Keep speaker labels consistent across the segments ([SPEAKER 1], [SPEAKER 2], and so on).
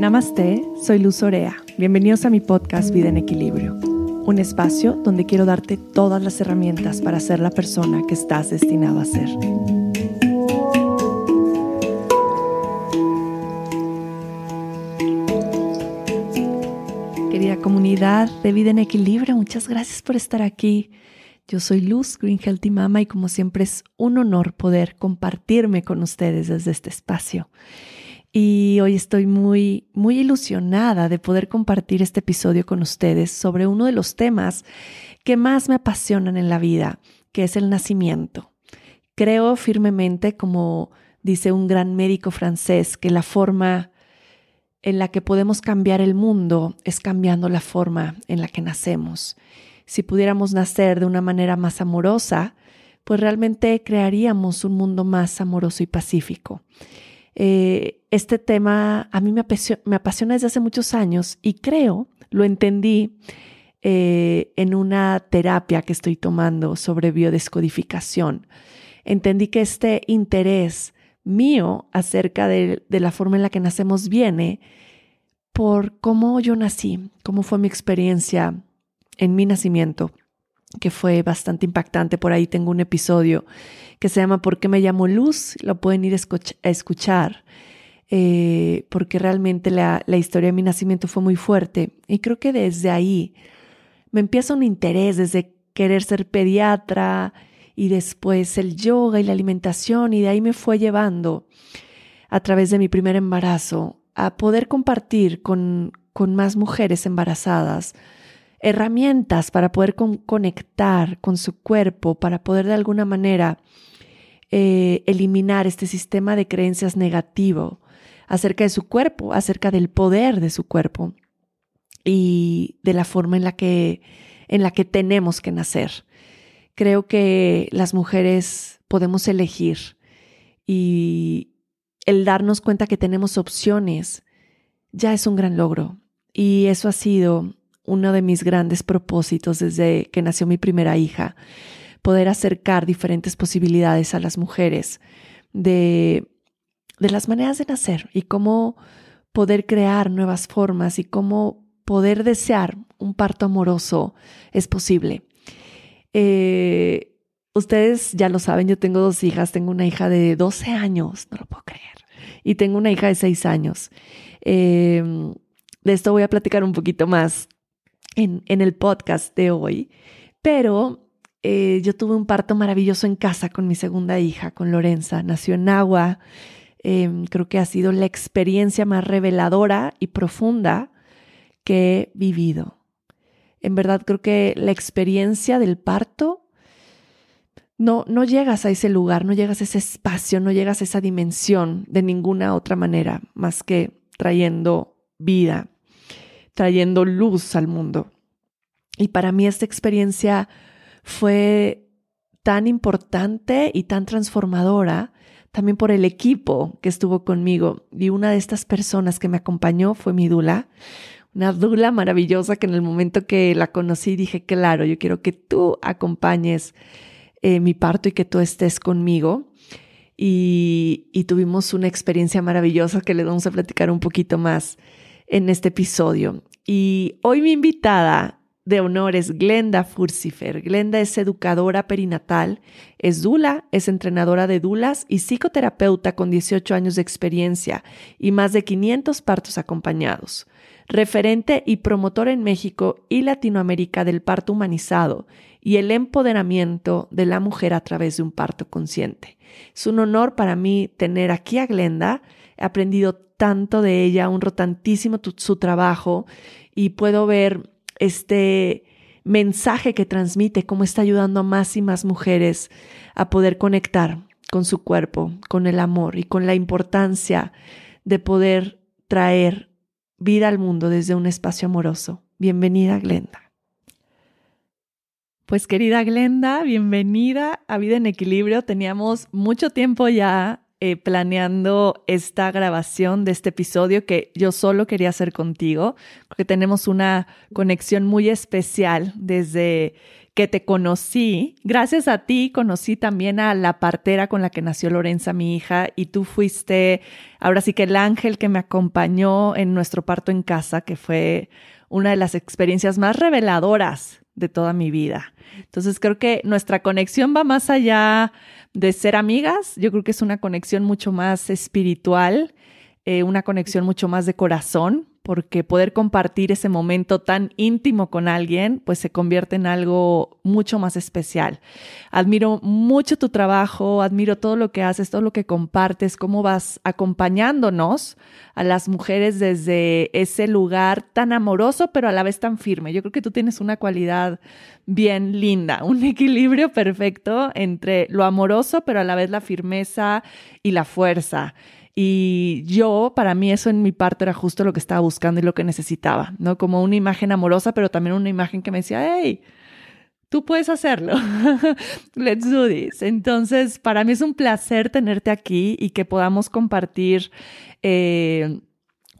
[SPEAKER 1] Namaste, soy Luz Orea. Bienvenidos a mi podcast Vida en Equilibrio, un espacio donde quiero darte todas las herramientas para ser la persona que estás destinado a ser. Querida comunidad de Vida en Equilibrio, muchas gracias por estar aquí. Yo soy Luz, Green Healthy Mama, y como siempre es un honor poder compartirme con ustedes desde este espacio. Y hoy estoy muy, muy ilusionada de poder compartir este episodio con ustedes sobre uno de los temas que más me apasionan en la vida, que es el nacimiento. Creo firmemente, como dice un gran médico francés, que la forma en la que podemos cambiar el mundo es cambiando la forma en la que nacemos si pudiéramos nacer de una manera más amorosa, pues realmente crearíamos un mundo más amoroso y pacífico. Eh, este tema a mí me apasiona, desde hace muchos años y creo, lo entendí eh, en una terapia que estoy tomando sobre biodescodificación. Entendí que este interés mío acerca de, de la forma en la que nacemos viene por cómo yo nací, cómo fue mi experiencia en mi nacimiento, que fue bastante impactante. Por ahí tengo un episodio que se llama ¿Por qué me llamo Luz? Lo pueden ir a escuchar, eh, porque realmente la, la historia de mi nacimiento fue muy fuerte. Y creo que desde ahí me empieza un interés, desde querer ser pediatra y después el yoga y la alimentación, y de ahí me fue llevando a través de mi primer embarazo a poder compartir con, con más mujeres embarazadas herramientas para poder conectar con su cuerpo, para poder de alguna manera eh, eliminar este sistema de creencias negativo acerca de su cuerpo, acerca del poder de su cuerpo y de la forma en la que, en la que tenemos que nacer. Creo que las mujeres podemos elegir y el darnos cuenta que tenemos opciones ya es un gran logro. Y eso ha sido uno de mis grandes propósitos desde que nació mi primera hija, poder acercar diferentes posibilidades a las mujeres de, de las maneras de nacer y cómo poder crear nuevas formas y cómo poder desear un parto amoroso es posible. Eh, ustedes ya lo saben, yo tengo dos hijas, tengo una hija de 12 años, no lo puedo creer, y tengo una hija de 6 años. Eh, de esto voy a platicar un poquito más en, el podcast de hoy, pero eh, yo tuve un parto maravilloso en casa con mi segunda hija, con Lorenza. Nació en agua. Em, creo que ha sido la experiencia más reveladora y profunda que he vivido. En verdad creo que la experiencia del parto no, no llegas a ese lugar, no llegas a ese espacio, no llegas a esa dimensión de ninguna otra manera más que trayendo vida trayendo luz al mundo. Y para mí esta experiencia fue tan importante y tan transformadora también por el equipo que estuvo conmigo. Y una de estas personas que me acompañó fue mi Dula, una Dula maravillosa que en el momento que la conocí dije, claro, yo quiero que tú acompañes eh, mi parto y que tú estés conmigo. Y, y tuvimos una experiencia maravillosa que les vamos a platicar un poquito más en este episodio. Y hoy mi invitada de honor es Glenda Furcifer. Glenda es educadora perinatal, es dula, es entrenadora de dulas y psicoterapeuta con 18 años de experiencia y más de 500 partos acompañados. Referente y promotor en México y Latinoamérica del parto humanizado y el empoderamiento de la mujer a través de un parto consciente. Es un honor para mí tener aquí a Glenda. He aprendido tanto de ella, honro tantísimo su trabajo y puedo ver este mensaje que transmite, cómo está ayudando a más y más mujeres a poder conectar con su cuerpo, con el amor y con la importancia de poder traer vida al mundo desde un espacio amoroso. Bienvenida, Glenda. Pues querida Glenda, bienvenida a Vida en Equilibrio. Teníamos mucho tiempo ya eh, planeando esta grabación de este episodio que yo solo quería hacer contigo, porque tenemos una conexión muy especial desde que te conocí. Gracias a ti conocí también a la partera con la que nació Lorenza, mi hija, y tú fuiste, ahora sí que el ángel que me acompañó en nuestro parto en casa, que fue una de las experiencias más reveladoras de toda mi vida. Entonces creo que nuestra conexión va más allá de ser amigas, yo creo que es una conexión mucho más espiritual, eh, una conexión mucho más de corazón, porque poder compartir ese momento tan íntimo con alguien, pues se convierte en algo mucho más especial. Admiro mucho tu trabajo, admiro todo lo que haces, todo lo que compartes, cómo vas acompañándonos a las mujeres desde ese lugar tan amoroso, pero a la vez tan firme. Yo creo que tú tienes una cualidad bien linda, un equilibrio perfecto entre lo amoroso, pero a la vez la firmeza y la fuerza. Y yo, para mí eso en mi parte era justo lo que estaba buscando y lo que necesitaba, ¿no? Como una imagen amorosa, pero también una imagen que me decía, hey, tú puedes hacerlo. Let's do this. Entonces, para mí es un placer tenerte aquí y que podamos compartir eh,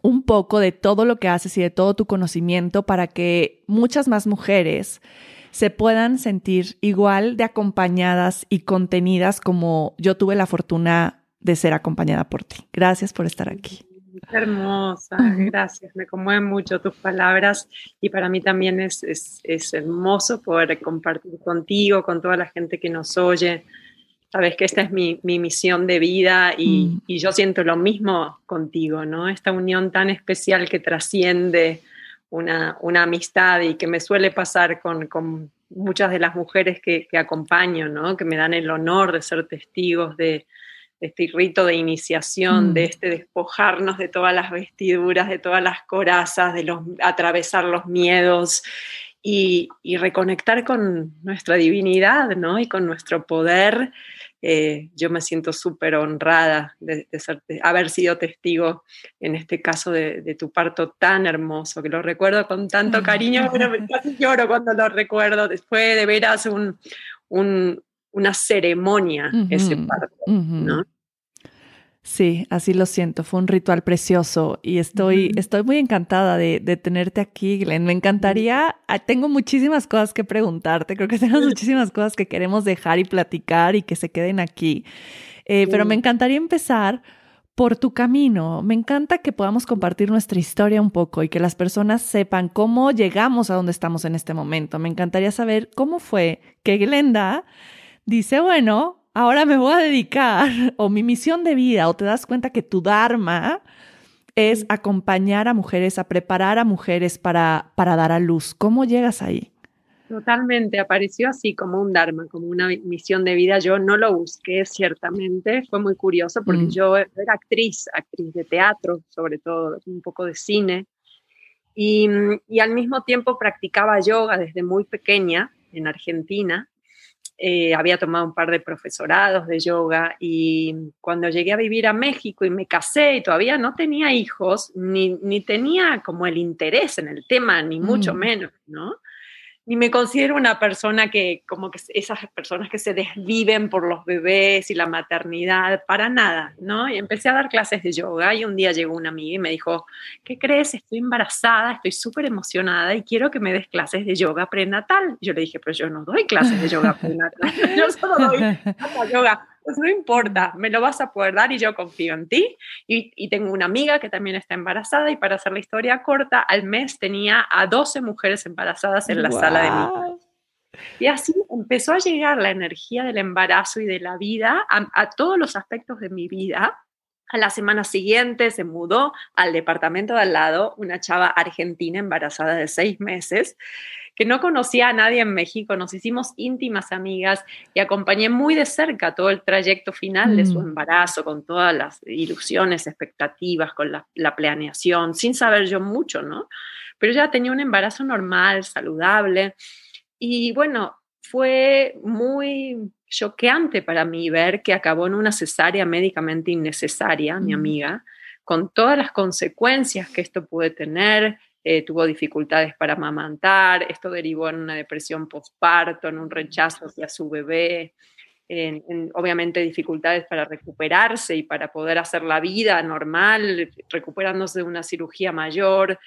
[SPEAKER 1] un poco de todo lo que haces y de todo tu conocimiento para que muchas más mujeres se puedan sentir igual de acompañadas y contenidas como yo tuve la fortuna de ser acompañada por ti. Gracias por estar aquí.
[SPEAKER 2] Hermosa, gracias. Me conmueven mucho tus palabras y para mí también es, es, hermoso poder compartir contigo, con toda la gente que nos oye. Sabes que esta es mi, mi misión de vida y, mm. y, yo siento lo mismo contigo, ¿no? Esta unión tan especial que trasciende una, una amistad y que me suele pasar con, con muchas de las mujeres que, que acompaño, ¿no? Que me dan el honor de ser testigos de, este rito de iniciación, de mm. este despojarnos de todas las vestiduras, de todas las corazas, de los, atravesar los miedos y, reconectar con nuestra divinidad ¿no? y con nuestro poder. Eh, yo me siento súper honrada de, haber sido testigo, en este caso, de, tu parto tan hermoso, que lo recuerdo con tanto cariño, pero casi lloro cuando lo recuerdo. Después de veras un, un, una ceremonia ese parto, ¿no?
[SPEAKER 1] Sí, así lo siento. Fue un ritual precioso y estoy, estoy muy encantada de, tenerte aquí, Glenn. Me encantaría, ah, tengo muchísimas cosas que preguntarte, creo que tenemos muchísimas cosas que queremos dejar y platicar y que se queden aquí. Eh, pero me encantaría empezar por tu camino. Me encanta que podamos compartir nuestra historia un poco y que las personas sepan cómo llegamos a donde estamos en este momento. Me encantaría saber cómo fue que Glenda dice, bueno, ahora me voy a dedicar, o mi misión de vida, o te das cuenta que tu Dharma es acompañar a mujeres, a preparar a mujeres para, para dar a luz. ¿Cómo llegas ahí?
[SPEAKER 2] Totalmente, apareció así como un Dharma, como una misión de vida. Yo no lo busqué, ciertamente, fue muy curioso porque mm. yo era actriz, actriz de teatro, sobre todo, un poco de cine, y, y al mismo tiempo practicaba yoga desde muy pequeña en Argentina eh, había tomado un par de profesorados de yoga y cuando llegué a vivir a México y me casé y todavía no tenía hijos, ni, ni tenía como el interés en el tema, ni mucho mm. menos, ¿no? Ni me considero una persona que, como que esas personas que se desviven por los bebés y la maternidad, para nada, ¿no? Y empecé a dar clases de yoga y un día llegó una amiga y me dijo, ¿qué crees? Estoy embarazada, estoy súper emocionada y quiero que me des clases de yoga prenatal. Yo le dije, pero yo no doy clases de yoga prenatal, yo solo doy yoga pues no importa, me lo vas a poder dar y yo confío en ti. Y, tengo una amiga que también está embarazada y para hacer la historia corta, al mes tenía a 12 mujeres embarazadas en la sala de mi y así empezó a llegar la energía del embarazo y de la vida a, todos los aspectos de mi vida. A la semana siguiente se mudó al departamento de al lado una chava argentina embarazada de seis meses que no conocía a nadie en México, nos hicimos íntimas amigas y acompañé muy de cerca todo el trayecto final de su mm. embarazo, con todas las ilusiones, expectativas, con la, planeación, sin saber yo mucho, ¿no? Pero ya tenía un embarazo normal, saludable. Y bueno, fue muy choqueante para mí ver que acabó en una cesárea médicamente innecesaria, mi amiga, con todas las consecuencias que esto puede tener, eh, tuvo dificultades para amamantar, esto derivó en una depresión postparto, en un rechazo hacia su bebé. obviamente dificultades para recuperarse y para poder hacer la vida normal, recuperándose de una cirugía mayor.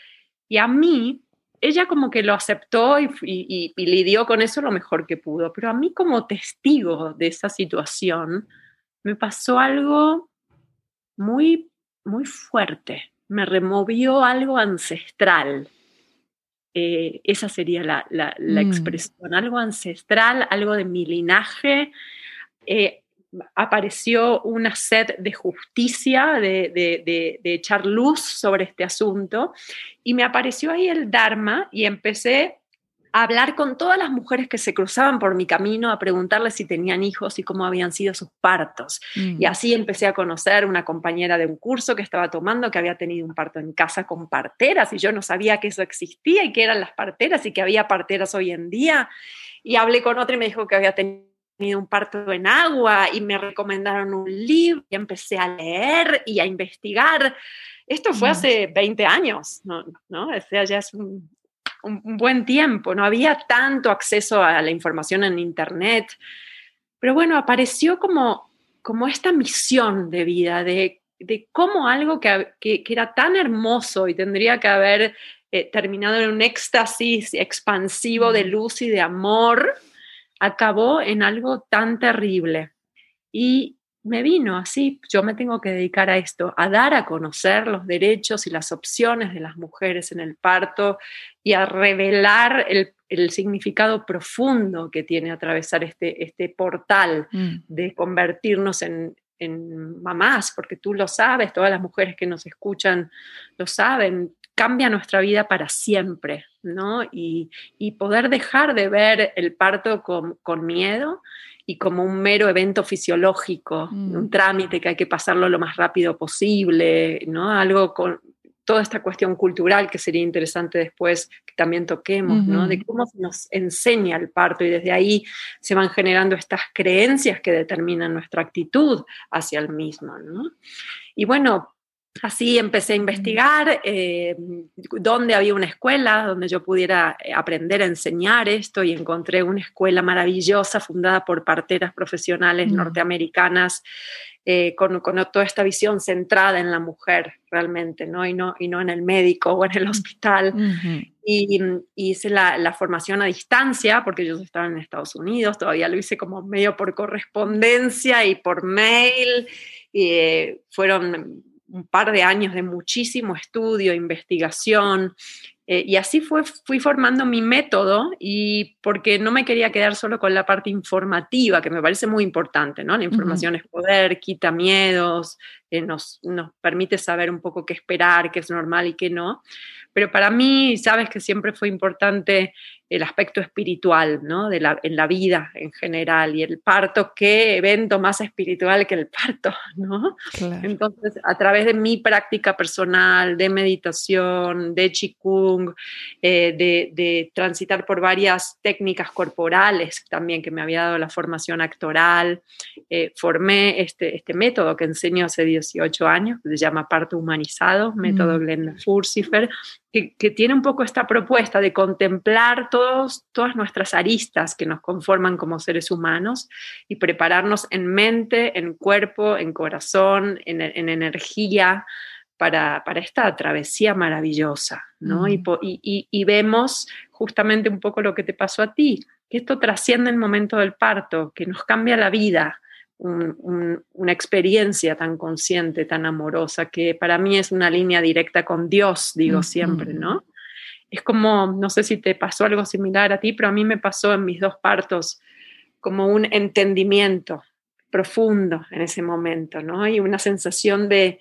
[SPEAKER 2] Y a mí, ella como que lo aceptó y, y, y, lidió con eso lo mejor que pudo, pero a mí como testigo de esa situación me pasó algo muy, muy fuerte, me removió algo ancestral. Eh, esa sería la, la, la mm. expresión, algo ancestral, algo de mi linaje, eh, apareció una sed de justicia, de, de, de, echar luz sobre este asunto, y me apareció ahí el Dharma y empecé a hablar con todas las mujeres que se cruzaban por mi camino, a preguntarles si tenían hijos y cómo habían sido sus partos. Mm. Y así empecé a conocer una compañera de un curso que estaba tomando que había tenido un parto en casa con parteras y yo no sabía que eso existía y que eran las parteras y que había parteras hoy en día. Y hablé con otra y me dijo que había tenido tenido un parto en agua y me recomendaron un libro y empecé a leer y a investigar. Esto fue hace 20 años, ¿no? ¿no? O sea, ya es un, un, buen tiempo, no había tanto acceso a la información en Internet, pero bueno, apareció como, como esta misión de vida, de, de cómo algo que, que, era tan hermoso y tendría que haber eh, terminado en un éxtasis expansivo de luz y de amor, acabó en algo tan terrible. Y me vino así, yo me tengo que dedicar a esto, a dar a conocer los derechos y las opciones de las mujeres en el parto y a revelar el, significado profundo que tiene atravesar este, este portal mm. de convertirnos en, en mamás, porque tú lo sabes, todas las mujeres que nos escuchan lo saben, cambia nuestra vida para siempre, ¿no? Y, poder dejar de ver el parto con, miedo y como un mero evento fisiológico, mm. un trámite que hay que pasarlo lo más rápido posible, ¿no? Algo con toda esta cuestión cultural que sería interesante después que también toquemos, ¿no? De cómo se nos enseña el parto y desde ahí se van generando estas creencias que determinan nuestra actitud hacia el mismo, ¿no? Y bueno, Así empecé a investigar eh, dónde había una escuela donde yo pudiera eh, aprender a enseñar esto y encontré una escuela maravillosa fundada por parteras profesionales mm. norteamericanas eh, con, toda esta visión centrada en la mujer realmente, ¿no? Y, no, y no en el médico o en el hospital. y, hice la, la, formación a distancia porque yo estaba en Estados Unidos, todavía lo hice como medio por correspondencia y por mail. Y, fueron un par de años de muchísimo estudio, investigación, eh, y así fue, fui formando mi método y porque no me quería quedar solo con la parte informativa, que me parece muy importante, ¿no? La información es poder, quita miedos, eh, nos, nos permite saber un poco qué esperar, qué es normal y qué no. Pero para mí, sabes que siempre fue importante el aspecto espiritual, ¿no? De la, en la vida en general y el parto, qué evento más espiritual que el parto, ¿no? Entonces, a través de mi práctica personal, de meditación, de Qigong, eh, de, de, transitar por varias técnicas corporales también que me había dado la formación actoral, eh, formé este, este método que enseño hace 18 años, que se llama parto humanizado, método mm. Glenda Furcifer, que, tiene un poco esta propuesta de contemplar todos, todas nuestras aristas que nos conforman como seres humanos y prepararnos en mente, en cuerpo, en corazón, en, energía para, esta travesía maravillosa, ¿no? Y, y, vemos justamente un poco lo que te pasó a ti, que esto trasciende el momento del parto, que nos cambia la vida, una experiencia tan consciente, tan amorosa, que para mí es una línea directa con Dios, digo siempre, ¿no? Es como, no sé si te pasó algo similar a ti, pero a mí me pasó en mis dos partos como un entendimiento profundo en ese momento, ¿no? Y una sensación de,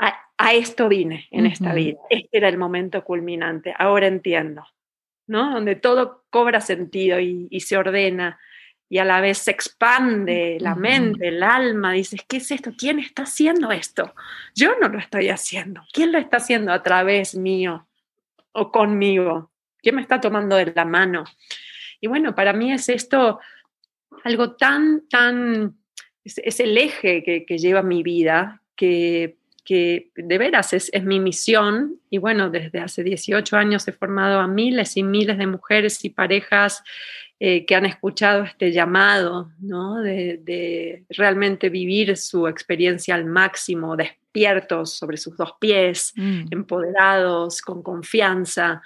[SPEAKER 2] a, esto vine en esta vida, este era el momento culminante, ahora entiendo, ¿no? Donde todo cobra sentido y, y se ordena y a la vez se expande la mente, el alma, dices, ¿qué es esto? ¿Quién está haciendo esto? Yo no lo estoy haciendo. ¿Quién lo está haciendo a través mío o conmigo? ¿Quién me está tomando de la mano? Y bueno, para mí es esto algo tan, tan, es, el eje que, que, lleva mi vida, que, que de veras es, es, mi misión. Y bueno, desde hace 18 años he formado a miles y miles de mujeres y parejas eh, que han escuchado este llamado, ¿no? De, realmente vivir su experiencia al máximo, despiertos sobre sus dos pies, mm. empoderados, con confianza.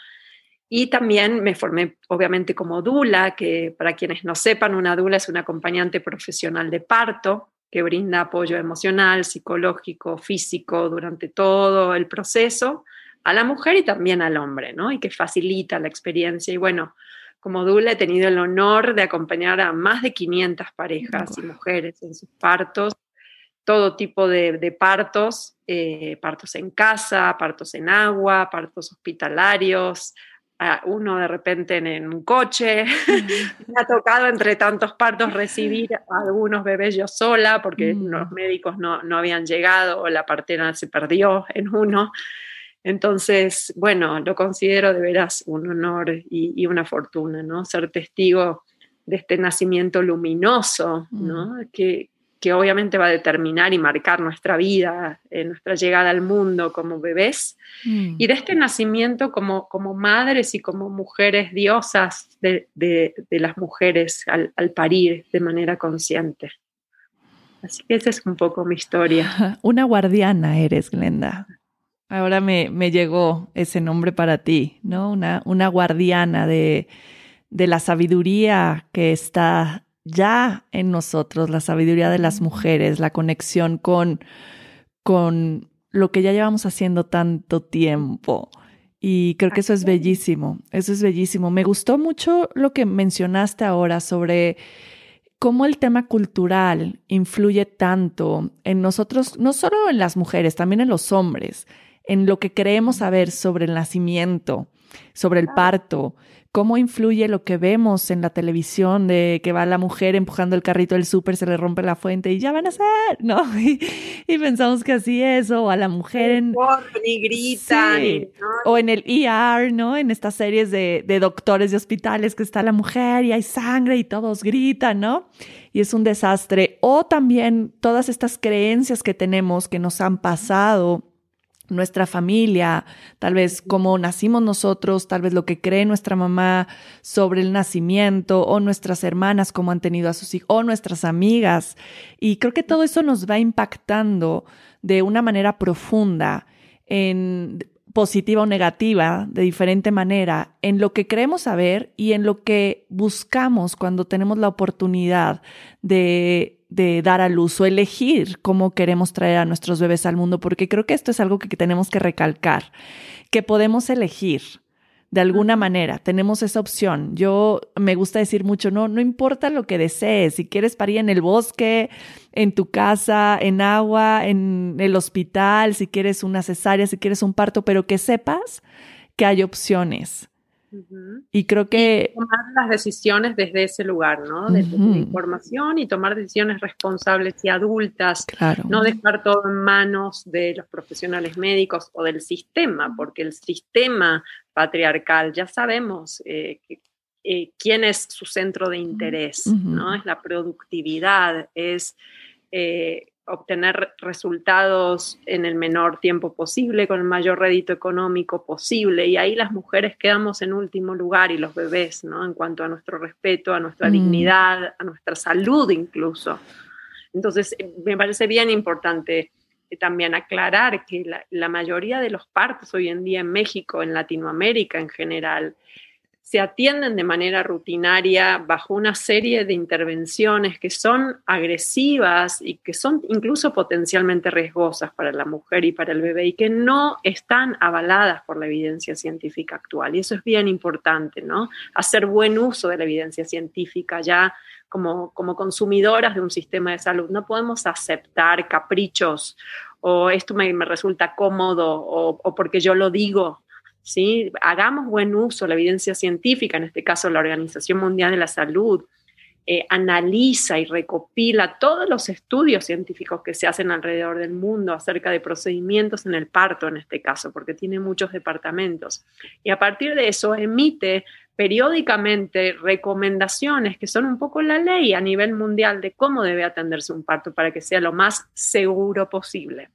[SPEAKER 2] Y también me formé, obviamente, como dula, que para quienes no sepan, una dula es un acompañante profesional de parto que brinda apoyo emocional, psicológico, físico durante todo el proceso a la mujer y también al hombre, ¿no? Y que facilita la experiencia. Y bueno, como Dula he tenido el honor de acompañar a más de 500 parejas y mujeres en sus partos, todo tipo de, partos, eh, partos en casa, partos en agua, partos hospitalarios, uno de repente en, un coche. Me ha tocado entre tantos partos recibir a algunos bebés yo sola porque mm. los médicos no, no habían llegado o la partera se perdió en uno. Entonces, bueno, lo considero de veras un honor y, una fortuna, ¿no? Ser testigo de este nacimiento luminoso, ¿no? Mm. Que, que, obviamente va a determinar y marcar nuestra vida, eh, nuestra llegada al mundo como bebés, mm. y de este nacimiento como, como madres y como mujeres diosas de, de, las mujeres al, al parir de manera consciente. Así que esa es un poco mi historia.
[SPEAKER 1] Una guardiana eres, Glenda. Ahora me, me, llegó ese nombre para ti, ¿no? Una, una guardiana de, de la sabiduría que está ya en nosotros, la sabiduría de las mujeres, la conexión con, con lo que ya llevamos haciendo tanto tiempo. Y creo que eso es bellísimo, eso es bellísimo. Me gustó mucho lo que mencionaste ahora sobre cómo el tema cultural influye tanto en nosotros, no solo en las mujeres, también en los hombres en lo que creemos saber sobre el nacimiento, sobre el parto, cómo influye lo que vemos en la televisión de que va la mujer empujando el carrito del súper, se le rompe la fuente y ya van a ser, ¿no? Y, pensamos que así es, o a la mujer en...
[SPEAKER 2] Ni gritan.
[SPEAKER 1] O en el ER, ¿no? En estas series de, de doctores de hospitales que está la mujer y hay sangre y todos gritan, ¿no? Y es un desastre. O también todas estas creencias que tenemos que nos han pasado nuestra familia, tal vez cómo nacimos nosotros, tal vez lo que cree nuestra mamá sobre el nacimiento o nuestras hermanas cómo han tenido a sus hijos o nuestras amigas. Y creo que todo eso nos va impactando de una manera profunda en positiva o negativa, de diferente manera, en lo que creemos saber y en lo que buscamos cuando tenemos la oportunidad de de dar a luz o elegir cómo queremos traer a nuestros bebés al mundo, porque creo que esto es algo que tenemos que recalcar, que podemos elegir de alguna manera, tenemos esa opción. Yo me gusta decir mucho, no, no importa lo que desees, si quieres parir en el bosque, en tu casa, en agua, en el hospital, si quieres una cesárea, si quieres un parto, pero que sepas que hay opciones y creo que...
[SPEAKER 2] tomar las decisiones desde ese lugar, ¿no? Desde la información y tomar decisiones responsables y adultas. No dejar todo en manos de los profesionales médicos o del sistema, porque el sistema patriarcal, ya sabemos eh, eh, quién es su centro de interés, ¿no? Es la productividad, es... Eh, obtener resultados en el menor tiempo posible, con el mayor rédito económico posible. Y ahí las mujeres quedamos en último lugar y los bebés, ¿no? En cuanto a nuestro respeto, a nuestra mm. dignidad, a nuestra salud incluso. Entonces, eh, me parece bien importante eh, también aclarar que la, la mayoría de los partos hoy en día en México, en Latinoamérica en general, se atienden de manera rutinaria bajo una serie de intervenciones que son agresivas y que son incluso potencialmente riesgosas para la mujer y para el bebé y que no están avaladas por la evidencia científica actual. Y eso es bien importante, ¿no? Hacer buen uso de la evidencia científica ya como, como consumidoras de un sistema de salud. No podemos aceptar caprichos o esto me, resulta cómodo o, o porque yo lo digo ¿sí? Hagamos buen uso de la evidencia científica, en este caso la Organización Mundial de la Salud, eh, analiza y recopila todos los estudios científicos que se hacen alrededor del mundo acerca de procedimientos en el parto, en este caso, porque tiene muchos departamentos. Y a partir de eso emite periódicamente recomendaciones que son un poco la ley a nivel mundial de cómo debe atenderse un parto para que sea lo más seguro posible.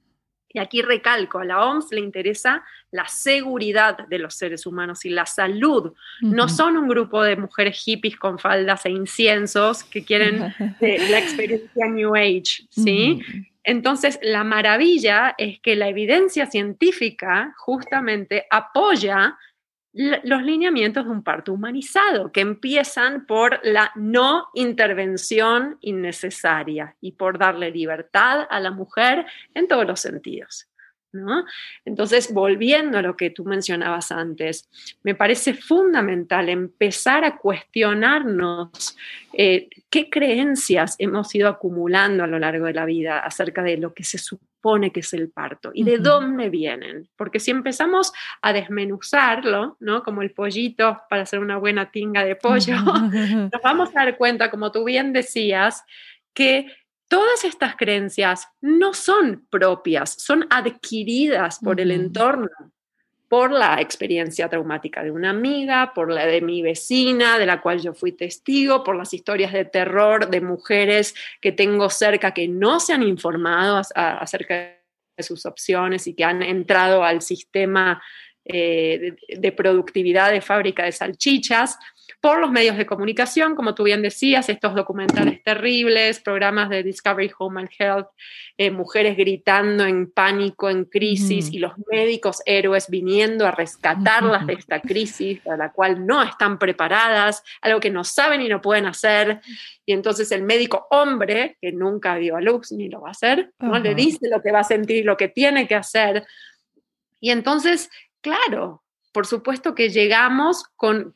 [SPEAKER 2] Y aquí recalco, a la OMS le interesa la seguridad de los seres humanos y la salud. No son un grupo de mujeres hippies con faldas e inciensos que quieren la experiencia New Age, ¿sí? Entonces, la maravilla es que la evidencia científica justamente apoya los lineamientos de un parto humanizado, que empiezan por la no intervención innecesaria y por darle libertad a la mujer en todos los sentidos. Entonces, volviendo a lo que tú mencionabas antes, me parece fundamental empezar a cuestionarnos eh, qué creencias hemos ido acumulando a lo largo de la vida acerca de lo que se supone que es el parto y de dónde vienen. Porque si empezamos a desmenuzarlo, ¿no? Como el pollito para hacer una buena tinga de pollo, nos vamos a dar cuenta, como tú bien decías, que todas estas creencias no son propias, son adquiridas por el entorno, por la experiencia traumática de una amiga, por la de mi vecina, de la cual yo fui testigo, por las historias de terror de mujeres que tengo cerca que no se han informado acerca de sus opciones y que han entrado al sistema eh, de productividad de fábrica de salchichas por los medios de comunicación, como tú bien decías, estos documentales terribles, programas de Discovery Home and Health, eh, mujeres gritando en pánico, en crisis, y los médicos héroes viniendo a rescatarlas de esta crisis, a la cual no están preparadas, algo que no saben y no pueden hacer. Y entonces el médico hombre, que nunca dio a luz ni lo va a hacer, no le dice lo que va a sentir, lo que tiene que hacer. Y entonces, claro, por supuesto que llegamos con,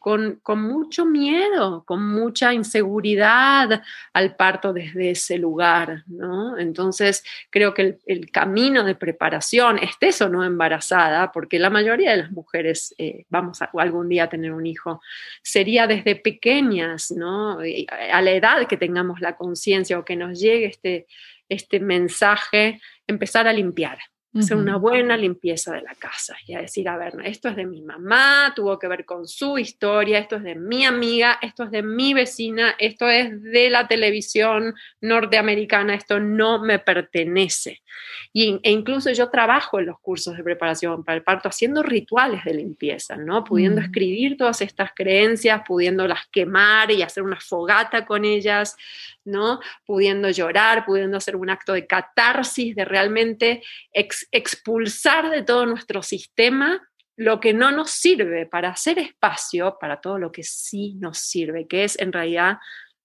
[SPEAKER 2] mucho miedo, con mucha inseguridad al parto desde ese lugar, ¿no? Entonces, creo que el, camino de preparación, estés o no embarazada, porque la mayoría de las mujeres eh, vamos a, algún día a tener un hijo, sería desde pequeñas, ¿no? A la edad que tengamos la conciencia o que nos llegue este, este mensaje, empezar a limpiar hacer una buena limpieza de la casa y a decir, a ver, esto es de mi mamá, tuvo que ver con su historia, esto es de mi amiga, esto es de mi vecina, esto es de la televisión norteamericana, esto no me pertenece. Y, e incluso yo trabajo en los cursos de preparación para el parto haciendo rituales de limpieza, ¿no? Pudiendo mm. escribir todas estas creencias, pudiéndolas quemar y hacer una fogata con ellas, ¿no? Pudiendo llorar, pudiendo hacer un acto de catarsis, de realmente expulsar de todo nuestro sistema lo que no nos sirve para hacer espacio para todo lo que sí nos sirve, que es en realidad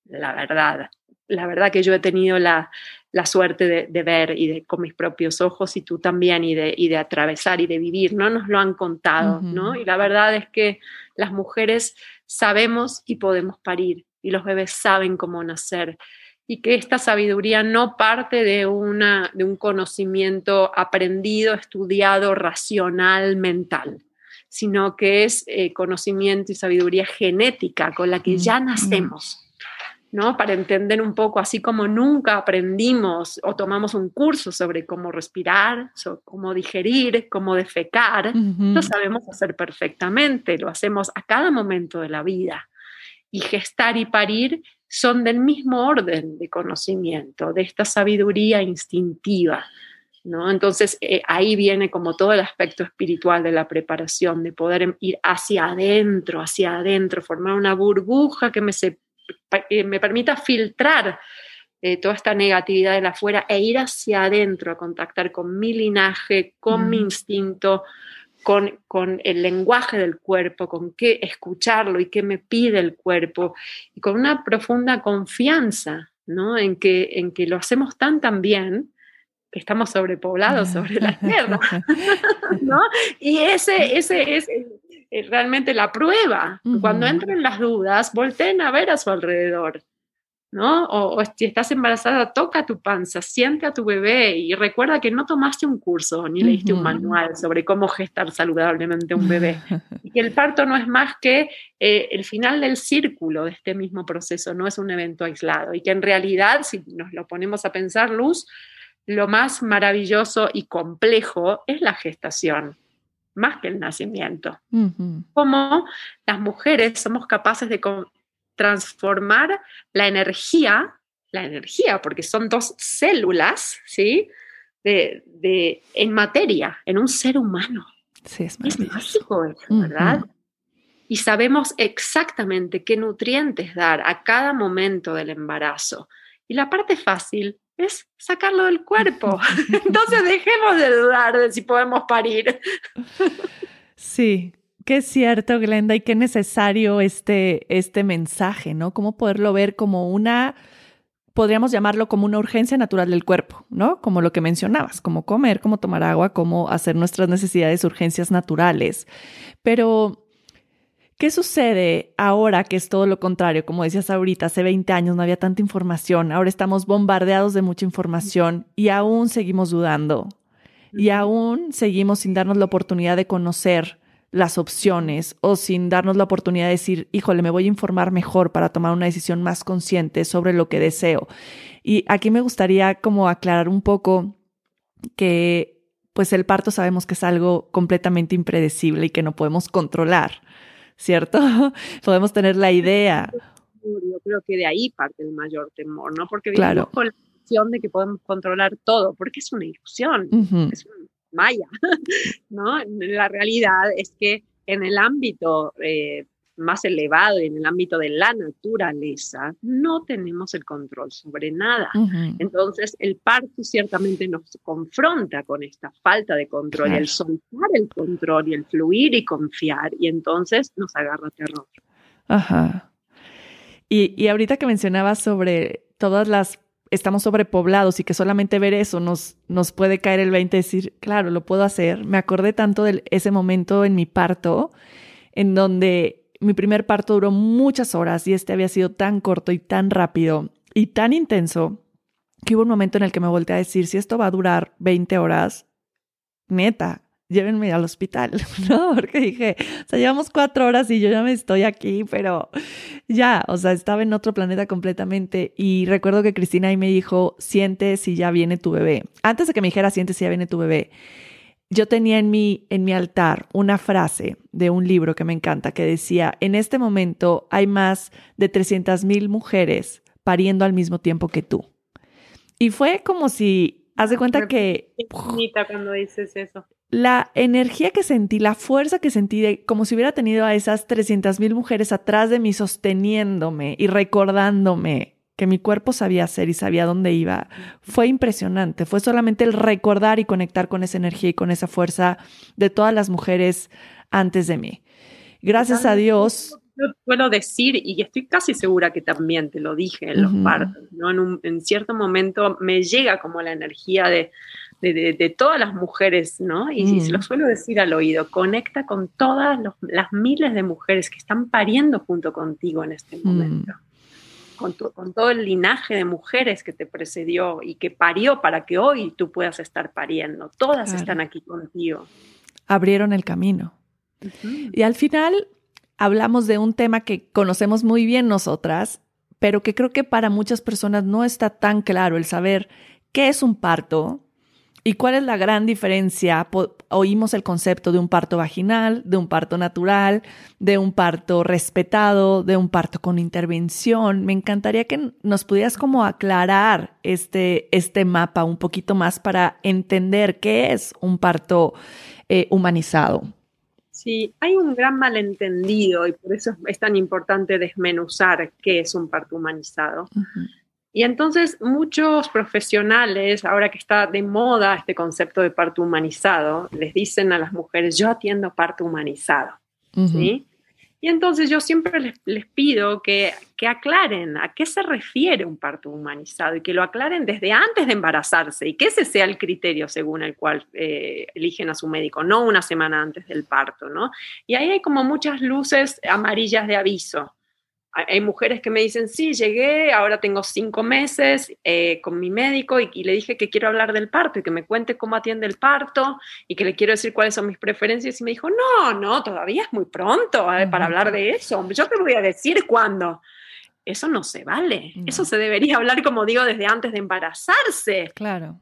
[SPEAKER 2] la verdad. La verdad que yo he tenido la, suerte de, ver y de con mis propios ojos y tú también y de, y de atravesar y de vivir, no nos lo han contado, ¿no? Y la verdad es que las mujeres sabemos y podemos parir y los bebés saben cómo nacer y que esta sabiduría no parte de, una, de un conocimiento aprendido, estudiado, racional, mental, sino que es eh, conocimiento y sabiduría genética con la que ya nacemos. ¿no? Para entender un poco, así como nunca aprendimos o tomamos un curso sobre cómo respirar, cómo digerir, cómo defecar, lo sabemos hacer perfectamente, lo hacemos a cada momento de la vida. Y gestar y parir son del mismo orden de conocimiento, de esta sabiduría instintiva. ¿no? Entonces eh, ahí viene como todo el aspecto espiritual de la preparación, de poder ir hacia adentro, hacia adentro, formar una burbuja que me, eh, me permita filtrar eh, toda esta negatividad de la afuera e ir hacia adentro a contactar con mi linaje, con mi instinto, con, el lenguaje del cuerpo, con qué escucharlo y qué me pide el cuerpo, y con una profunda confianza ¿no? en, que, en que lo hacemos tan tan bien que estamos sobrepoblados sobre la tierra. ¿no? Y ese, ese es realmente la prueba. Cuando entren las dudas, volteen a ver a su alrededor. ¿No? O, si estás embarazada, toca tu panza, siente a tu bebé y recuerda que no tomaste un curso ni leíste un manual sobre cómo gestar saludablemente un bebé. y que el parto no es más que eh, el final del círculo de este mismo proceso, no es un evento aislado. Y que en realidad, si nos lo ponemos a pensar, Luz, lo más maravilloso y complejo es la gestación más que el nacimiento. Como las mujeres somos capaces de, transformar la energía, la energía, porque son dos células, ¿sí? de, en materia, en un ser humano.
[SPEAKER 1] Sí, es,
[SPEAKER 2] es mágico eso, ¿verdad? Y sabemos exactamente qué nutrientes dar a cada momento del embarazo. Y la parte fácil es sacarlo del cuerpo. Entonces dejemos de dudar de si podemos parir.
[SPEAKER 1] Sí, qué cierto, Glenda, y qué necesario este, este mensaje, ¿no? Cómo poderlo ver como una podríamos llamarlo como una urgencia natural del cuerpo, ¿no? Como lo que mencionabas, como comer, como tomar agua, como hacer nuestras necesidades, urgencias naturales. Pero, ¿qué sucede ahora que es todo lo contrario? Como decías ahorita, hace 20 años no había tanta información, ahora estamos bombardeados de mucha información y aún seguimos dudando y aún seguimos sin darnos la oportunidad de conocer las opciones o sin darnos la oportunidad de decir, híjole, me voy a informar mejor para tomar una decisión más consciente sobre lo que deseo. Y aquí me gustaría como aclarar un poco que pues el parto sabemos que es algo completamente impredecible y que no podemos controlar, ¿cierto? podemos tener la idea.
[SPEAKER 2] Yo creo que de ahí parte el mayor temor, ¿no? Porque claro. con la ilusión de que podemos controlar todo, porque es una ilusión, es maya, ¿no? La realidad es que en el ámbito eh, más elevado y en el ámbito de la naturaleza, no tenemos el control sobre nada. Entonces, el parto ciertamente nos confronta con esta falta de control, el soltar el control y el fluir y confiar, y entonces nos agarra terror.
[SPEAKER 1] Ajá. Y, y ahorita que mencionabas sobre todas las estamos sobrepoblados y que solamente ver eso nos, nos puede caer el 20 y decir, claro, lo puedo hacer. Me acordé tanto de ese momento en mi parto, en donde mi primer parto duró muchas horas y este había sido tan corto y tan rápido y tan intenso que hubo un momento en el que me volteé a decir, si esto va a durar 20 horas, neta, llévenme al hospital, ¿no? Porque dije, o sea, llevamos cuatro horas y yo ya me estoy aquí, pero ya, o sea, estaba en otro planeta completamente. Y recuerdo que Cristina ahí me dijo, siente si ya viene tu bebé. Antes de que me dijera, siente si ya viene tu bebé, yo tenía en mi, en mi altar una frase de un libro que me encanta que decía, en este momento hay más de 300 mil mujeres pariendo al mismo tiempo que tú. Y fue como si, haz de cuenta que...
[SPEAKER 2] cuando dices eso
[SPEAKER 1] la energía que sentí, la fuerza que sentí, de, como si hubiera tenido a esas 300 mil mujeres atrás de mí sosteniéndome y recordándome que mi cuerpo sabía hacer y sabía dónde iba, fue impresionante. Fue solamente el recordar y conectar con esa energía y con esa fuerza de todas las mujeres antes de mí. Gracias a Dios.
[SPEAKER 2] Yo puedo decir, y estoy casi segura que también te lo dije en los partos, ¿no? En, en cierto momento me llega como la energía de, de, todas las mujeres, ¿no? Y, se lo suelo decir al oído, conecta con todas las miles de mujeres que están pariendo junto contigo en este momento. Con, con, todo el linaje de mujeres que te precedió y que parió para que hoy tú puedas estar pariendo. Todas están aquí contigo.
[SPEAKER 1] Abrieron el camino. Y al final hablamos de un tema que conocemos muy bien nosotras, pero que creo que para muchas personas no está tan claro el saber qué es un parto, ¿Y cuál es la gran diferencia? oímos el concepto de un parto vaginal, de un parto natural, de un parto respetado, de un parto con intervención. Me encantaría que nos pudieras como aclarar este, este mapa un poquito más para entender qué es un parto eh, humanizado.
[SPEAKER 2] Sí, hay un gran malentendido y por eso es tan importante desmenuzar qué es un parto humanizado. Y entonces muchos profesionales, ahora que está de moda este concepto de parto humanizado, les dicen a las mujeres, yo atiendo parto humanizado. ¿sí? Y entonces yo siempre les, pido que, que, aclaren a qué se refiere un parto humanizado y que lo aclaren desde antes de embarazarse y que ese sea el criterio según el cual eh, eligen a su médico, no una semana antes del parto, ¿no? Y ahí hay como muchas luces amarillas de aviso hay mujeres que me dicen, sí, llegué, ahora tengo cinco meses eh, con mi médico y, le dije que quiero hablar del parto y que me cuente cómo atiende el parto y que le quiero decir cuáles son mis preferencias. Y me dijo, no, no, todavía es muy pronto eh, para hablar de eso. Yo te voy a decir cuándo. Eso no se vale. Eso se debería hablar, como digo, desde antes de embarazarse.
[SPEAKER 1] Claro.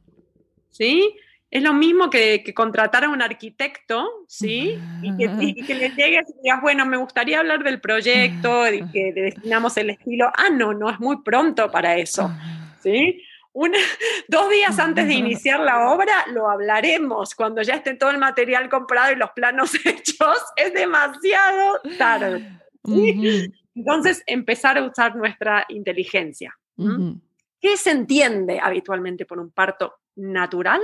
[SPEAKER 2] ¿Sí? Es lo mismo que, contratar a un arquitecto, ¿sí? Y que, le llegues y digas, bueno, me gustaría hablar del proyecto y que destinamos el estilo. Ah, no, no es muy pronto para eso, ¿sí? dos días antes de iniciar la obra lo hablaremos, cuando ya esté todo el material comprado y los planos hechos, es demasiado tarde. Entonces, empezar a usar nuestra inteligencia. ¿Qué se entiende habitualmente por un parto natural?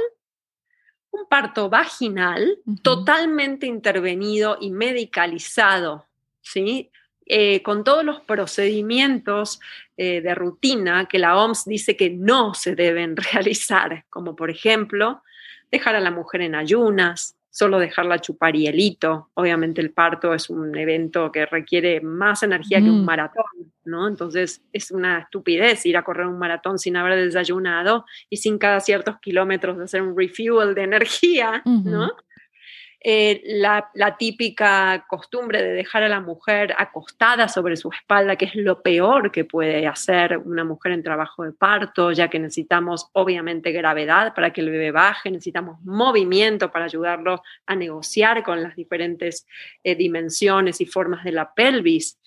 [SPEAKER 2] Un parto vaginal totalmente intervenido y medicalizado, ¿sí? Eh, con todos los procedimientos eh, de rutina que la OMS dice que no se deben realizar, como por ejemplo dejar a la mujer en ayunas, solo dejarla chupar hielito. Obviamente el parto es un evento que requiere más energía que un mm. maratón, ¿no? Entonces es una estupidez ir a correr un maratón sin haber desayunado y sin cada ciertos kilómetros hacer un refuel de energía, ¿no? Eh, la, típica costumbre de dejar a la mujer acostada sobre su espalda, que es lo peor que puede hacer una mujer en trabajo de parto, ya que necesitamos obviamente gravedad para que el bebé baje, necesitamos movimiento para ayudarlo a negociar con las diferentes eh, dimensiones y formas de la pelvis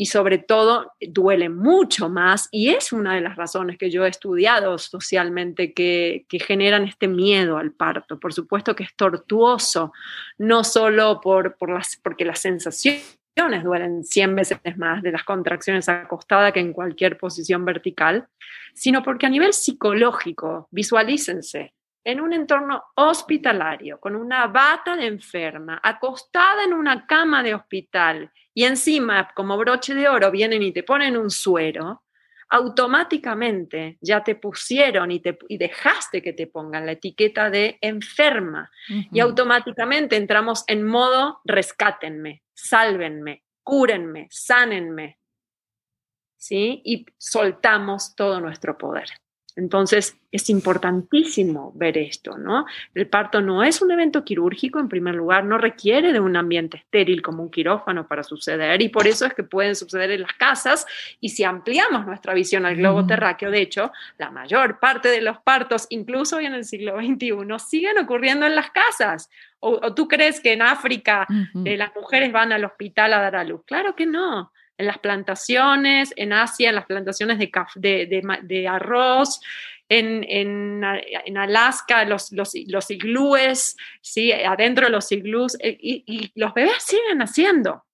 [SPEAKER 2] y sobre todo duele mucho más y es una de las razones que yo he estudiado socialmente que, generan este miedo al parto. Por supuesto que es tortuoso, no solo por, por las, porque las sensaciones duelen 100 veces más de las contracciones acostada que en cualquier posición vertical, sino porque a nivel psicológico, visualícense, en un entorno hospitalario, con una bata de enferma, acostada en una cama de hospital y encima, como broche de oro, vienen y te ponen un suero, automáticamente ya te pusieron y, te, dejaste que te pongan la etiqueta de enferma y automáticamente entramos en modo rescátenme, sálvenme, cúrenme, sánenme. ¿Sí? Y soltamos todo nuestro poder. Entonces, es importantísimo ver esto, ¿no? El parto no es un evento quirúrgico, en primer lugar, no requiere de un ambiente estéril como un quirófano para suceder y por eso es que pueden suceder en las casas y si ampliamos nuestra visión al globo terráqueo, de hecho, la mayor parte de los partos, incluso hoy en el siglo XXI, siguen ocurriendo en las casas. ¿O, tú crees que en África eh, las mujeres van al hospital a dar a luz? Claro que no en las plantaciones, en Asia, en las plantaciones de, de, arroz, en, en, Alaska, los, los, los, iglúes, ¿sí? adentro de los iglús, eh, y, los bebés siguen haciendo.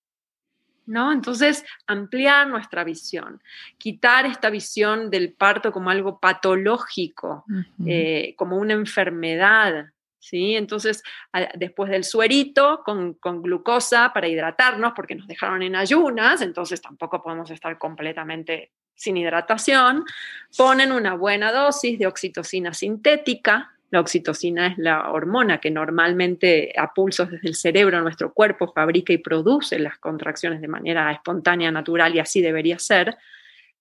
[SPEAKER 2] ¿No? Entonces, ampliar nuestra visión, quitar esta visión del parto como algo patológico, eh, como una enfermedad, ¿sí? Entonces, después del suerito con, glucosa para hidratarnos, porque nos dejaron en ayunas, entonces tampoco podemos estar completamente sin hidratación, ponen una buena dosis de oxitocina sintética. La oxitocina es la hormona que normalmente a pulsos desde el cerebro nuestro cuerpo fabrica y produce las contracciones de manera espontánea, natural y así debería ser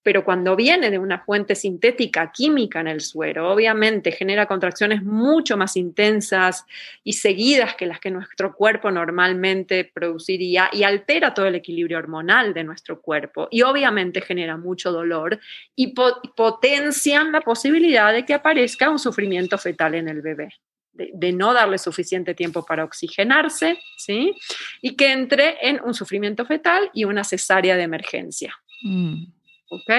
[SPEAKER 2] pero cuando viene de una fuente sintética química en el suero, obviamente genera contracciones mucho más intensas y seguidas que las que nuestro cuerpo normalmente produciría y altera todo el equilibrio hormonal de nuestro cuerpo y obviamente genera mucho dolor y potencian la posibilidad de que aparezca un sufrimiento fetal en el bebé. De, no darle suficiente tiempo para oxigenarse, ¿sí? Y que entre en un sufrimiento fetal y una cesárea de emergencia. Mm. ¿Ok?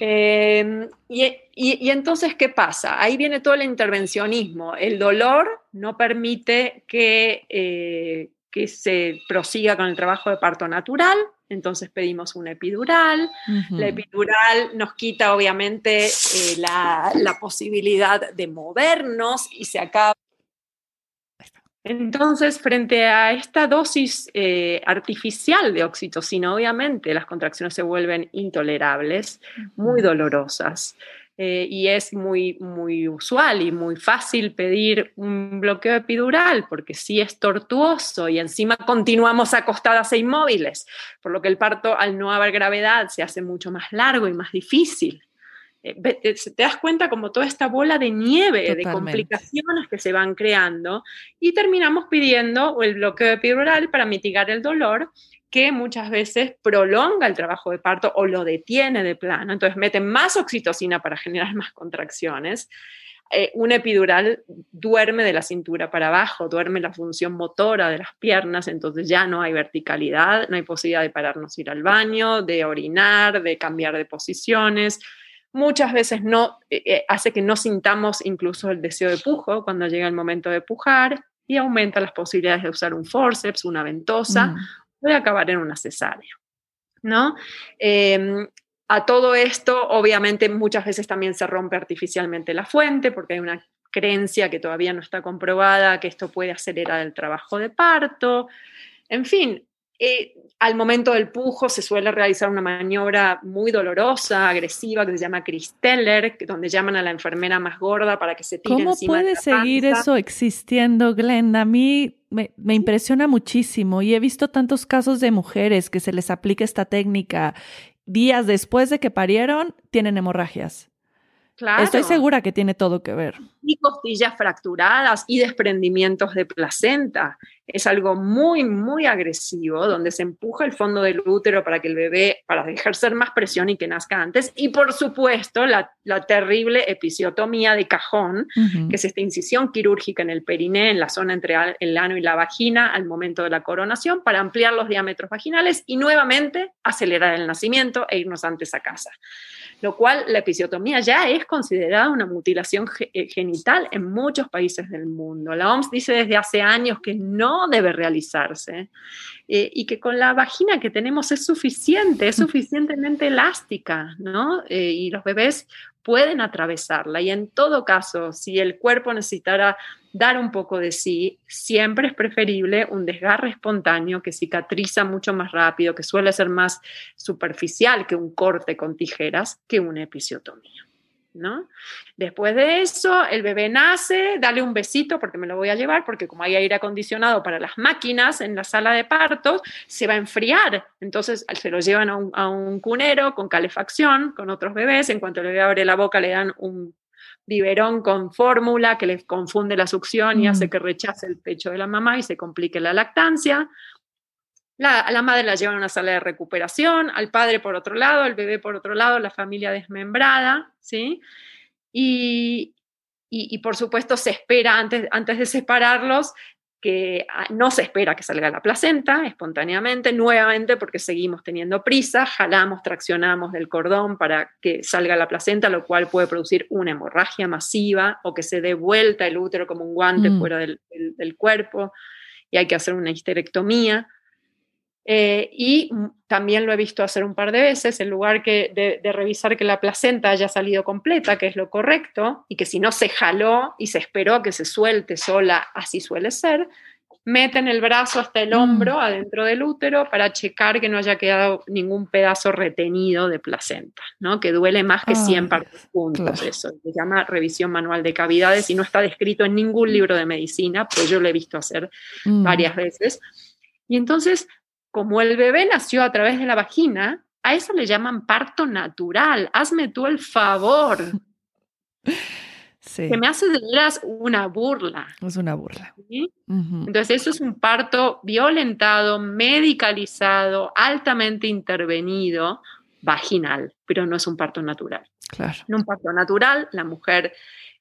[SPEAKER 2] Em, y, entonces, ¿qué pasa? Ahí viene todo el intervencionismo. El dolor no permite que, eh, que se prosiga con el trabajo de parto natural, entonces pedimos una epidural. La epidural nos quita, obviamente, eh, la, la, posibilidad de movernos y se acaba entonces, frente a esta dosis eh, artificial de oxitocina, obviamente las contracciones se vuelven intolerables, muy dolorosas. Eh, y es muy, muy usual y muy fácil pedir un bloqueo epidural porque sí es tortuoso y encima continuamos acostadas e inmóviles, por lo que el parto al no haber gravedad se hace mucho más largo y más difícil. Eh, te, das cuenta como toda esta bola de nieve de complicaciones que se van creando y terminamos pidiendo el bloqueo epidural para mitigar el dolor que muchas veces prolonga el trabajo de parto o lo detiene de plano. Entonces meten más oxitocina para generar más contracciones. eh, un epidural duerme de la cintura para abajo, duerme la función motora de las piernas, entonces ya no hay verticalidad, no hay posibilidad de pararnos ir al baño, de orinar, de cambiar de posiciones. Muchas veces no eh, eh, hace que no sintamos incluso el deseo de pujo cuando llega el momento de pujar y aumenta las posibilidades de usar un forceps, una ventosa mm. o de acabar en una cesárea. ¿no? Em, a todo esto, obviamente, muchas veces también se rompe artificialmente la fuente porque hay una creencia que todavía no está comprobada que esto puede acelerar el trabajo de parto. En fin, eh, al momento del pujo se suele realizar una maniobra muy dolorosa, agresiva, que se llama Kristeller, donde llaman a la enfermera más gorda para que se tire
[SPEAKER 1] ¿Cómo puede seguir eso existiendo, Glenda? A mí me, me, impresiona muchísimo y he visto tantos casos de mujeres que se les aplica esta técnica días después de que parieron, tienen hemorragias. Estoy segura que tiene todo que ver.
[SPEAKER 2] Y costillas fracturadas y desprendimientos de placenta. Es algo muy, muy agresivo, donde se empuja el fondo del útero para que el bebé, para ejercer más presión y que nazca antes. Y por supuesto, la, terrible episiotomía de cajón, que es esta incisión quirúrgica en el periné, en la zona entre el ano y la vagina, al momento de la coronación, para ampliar los diámetros vaginales y nuevamente acelerar el nacimiento e irnos antes a casa lo cual la episiotomía ya es considerada una mutilación eh, genital en muchos países del mundo. La OMS dice desde hace años que no debe realizarse eh, y que con la vagina que tenemos es suficiente, es suficientemente elástica, ¿no? Eh, y los bebés pueden atravesarla. Y en todo caso, si el cuerpo necesitara dar un poco de sí, siempre es preferible un desgarre espontáneo que cicatriza mucho más rápido, que suele ser más superficial que un corte con tijeras, que una episiotomía. ¿No? Después de eso, el bebé nace, dale un besito porque me lo voy a llevar, porque como hay aire acondicionado para las máquinas en la sala de partos, se va a enfriar. Entonces se lo llevan a un, a un cunero con calefacción, con otros bebés. En cuanto el bebé abre la boca, le dan un biberón con fórmula que les confunde la succión y hace mm. que rechace el pecho de la mamá y se complique la lactancia. La, a la madre la llevan a una sala de recuperación, al padre por otro lado, el bebé por otro lado, la familia desmembrada, ¿sí? Y, y, por supuesto se espera antes, antes de separarlos que ah, no se espera que salga la placenta espontáneamente, nuevamente porque seguimos teniendo prisa, jalamos, traccionamos del cordón para que salga la placenta, lo cual puede producir una hemorragia masiva o que se dé vuelta el útero como un guante mm. fuera del, del, cuerpo y hay que hacer una histerectomía. Eh, y también lo he visto hacer un par de veces, en lugar que de, revisar que la placenta haya salido completa, que es lo correcto, y que si no se jaló y se esperó que se suelte sola, así suele ser, meten el brazo hasta el hombro mm. adentro del útero para checar que no haya quedado ningún pedazo retenido de placenta, ¿no? que duele más que 100 partes juntos. Eso se llama revisión manual de cavidades y no está descrito en ningún libro de medicina, pues yo lo he visto hacer mm. varias veces. Y entonces como el bebé nació a través de la vagina, a eso le llaman parto natural. Hazme tú el favor. Que me hace de veras una burla.
[SPEAKER 1] Es una burla.
[SPEAKER 2] Entonces, eso es un parto violentado, medicalizado, altamente intervenido, vaginal, pero no es un parto natural.
[SPEAKER 1] Claro.
[SPEAKER 2] En un parto natural, la mujer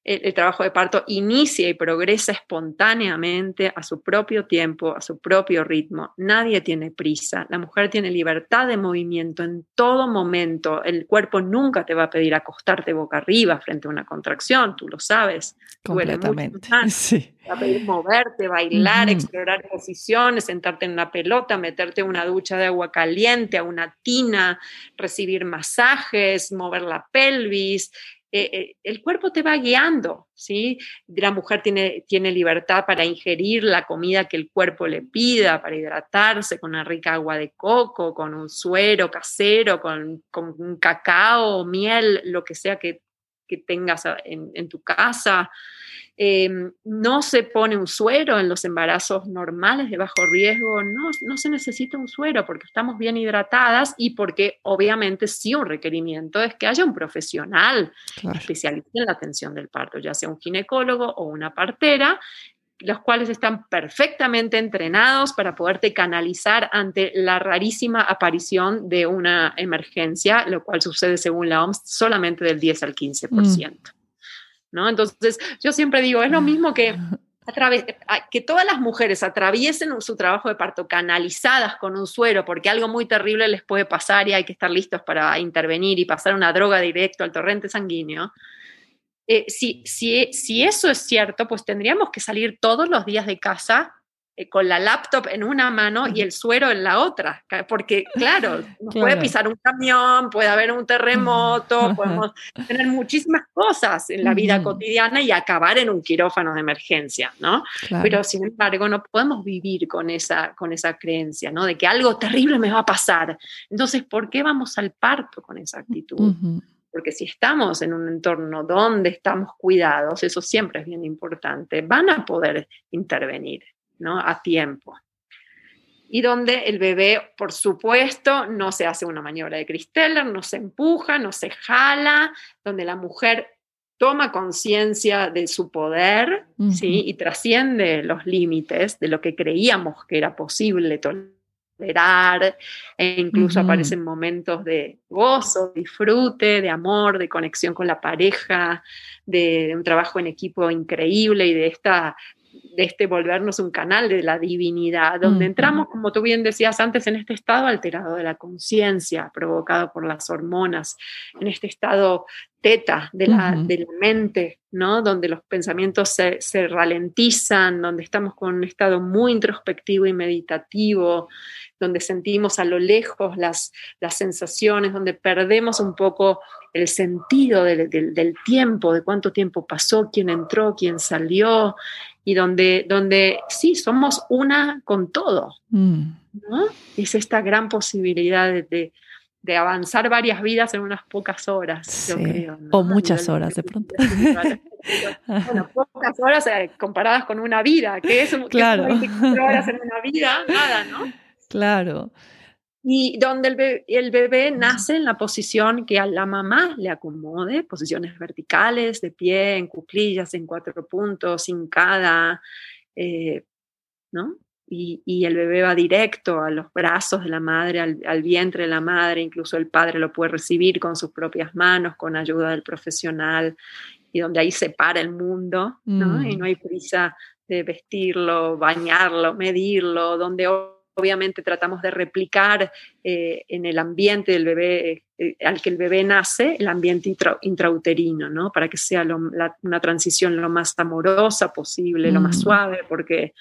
[SPEAKER 2] el, trabajo de parto inicia y progresa espontáneamente a su propio tiempo, a su propio ritmo. Nadie tiene prisa. La mujer tiene libertad de movimiento en todo momento. El cuerpo nunca te va a pedir acostarte boca arriba frente a una contracción, tú lo sabes.
[SPEAKER 1] Completamente.
[SPEAKER 2] Sí. Va a pedir moverte, bailar, explorar posiciones, sentarte en una pelota, meterte en una ducha de agua caliente, a una tina, recibir masajes, mover la pelvis, eh, eh, el cuerpo te va guiando, ¿sí? La mujer tiene, tiene libertad para ingerir la comida que el cuerpo le pida, para hidratarse con una rica agua de coco, con un suero casero, con, con un cacao, miel, lo que sea que, que tengas en, en tu casa. Em, no se pone un suero en los embarazos normales de bajo riesgo, no, no se necesita un suero porque estamos bien hidratadas y porque obviamente sí un requerimiento es que haya un profesional especialista en la atención del parto, ya sea un ginecólogo o una partera, los cuales están perfectamente entrenados para poderte canalizar ante la rarísima aparición de una emergencia, lo cual sucede según la OMS solamente del 10 al 15%. ¿no? Entonces, yo siempre digo, es lo mismo que que todas las mujeres atraviesen su trabajo de parto canalizadas con un suero, porque algo muy terrible les puede pasar y hay que estar listos para intervenir y pasar una droga directo al torrente sanguíneo. Eh, si, si, si eso es cierto, pues tendríamos que salir todos los días de casa eh, con la laptop en una mano y el suero en la otra, porque claro, puede pisar un camión, puede haber un terremoto, podemos tener muchísimas cosas en la vida cotidiana y acabar en un quirófano de emergencia, ¿no? Pero sin embargo no podemos vivir con esa, con esa creencia, ¿no? De que algo terrible me va a pasar. Entonces, ¿por qué vamos al parto con esa actitud? Porque si estamos en un entorno donde estamos cuidados, eso siempre es bien importante, van a poder intervenir. ¿no? A tiempo. Y donde el bebé, por supuesto, no se hace una maniobra de Christeller, no se empuja, no se jala, donde la mujer toma conciencia de su poder ¿sí? y trasciende los límites de lo que creíamos que era posible tolerar, e incluso aparecen momentos de gozo, disfrute, de amor, de conexión con la pareja, de, un trabajo en equipo increíble y de esta de este volvernos un canal de la divinidad, donde entramos, como tú bien decías antes, en este estado alterado de la conciencia, provocado por las hormonas, en este estado teta de la, de la mente, ¿no? Donde los pensamientos se, se, ralentizan, donde estamos con un estado muy introspectivo y meditativo, donde sentimos a lo lejos las, las sensaciones, donde perdemos un poco el sentido del, del, tiempo, de cuánto tiempo pasó, quién entró, quién salió, y donde, donde sí, somos una con todo. Mm. ¿no? Es esta gran posibilidad de, de, avanzar varias vidas en unas pocas horas, yo creo.
[SPEAKER 1] O muchas horas de pronto.
[SPEAKER 2] bueno, pocas horas eh, comparadas con una vida, que es, claro. horas en una vida, nada, ¿no?
[SPEAKER 1] Claro
[SPEAKER 2] y donde el bebé, nace en la posición que a la mamá le acomode, posiciones verticales, de pie, en cuclillas, en cuatro puntos, hincada, eh, ¿no? Y, el bebé va directo a los brazos de la madre, al, vientre de la madre, incluso el padre lo puede recibir con sus propias manos, con ayuda del profesional, y donde ahí se para el mundo, ¿no? Y mm. no hay prisa de vestirlo, bañarlo, medirlo, donde obviamente tratamos de replicar eh, en el ambiente del bebé eh, al que el bebé nace, el ambiente intrauterino, ¿no? Para que sea una transición lo más amorosa posible, lo más mm. suave, porque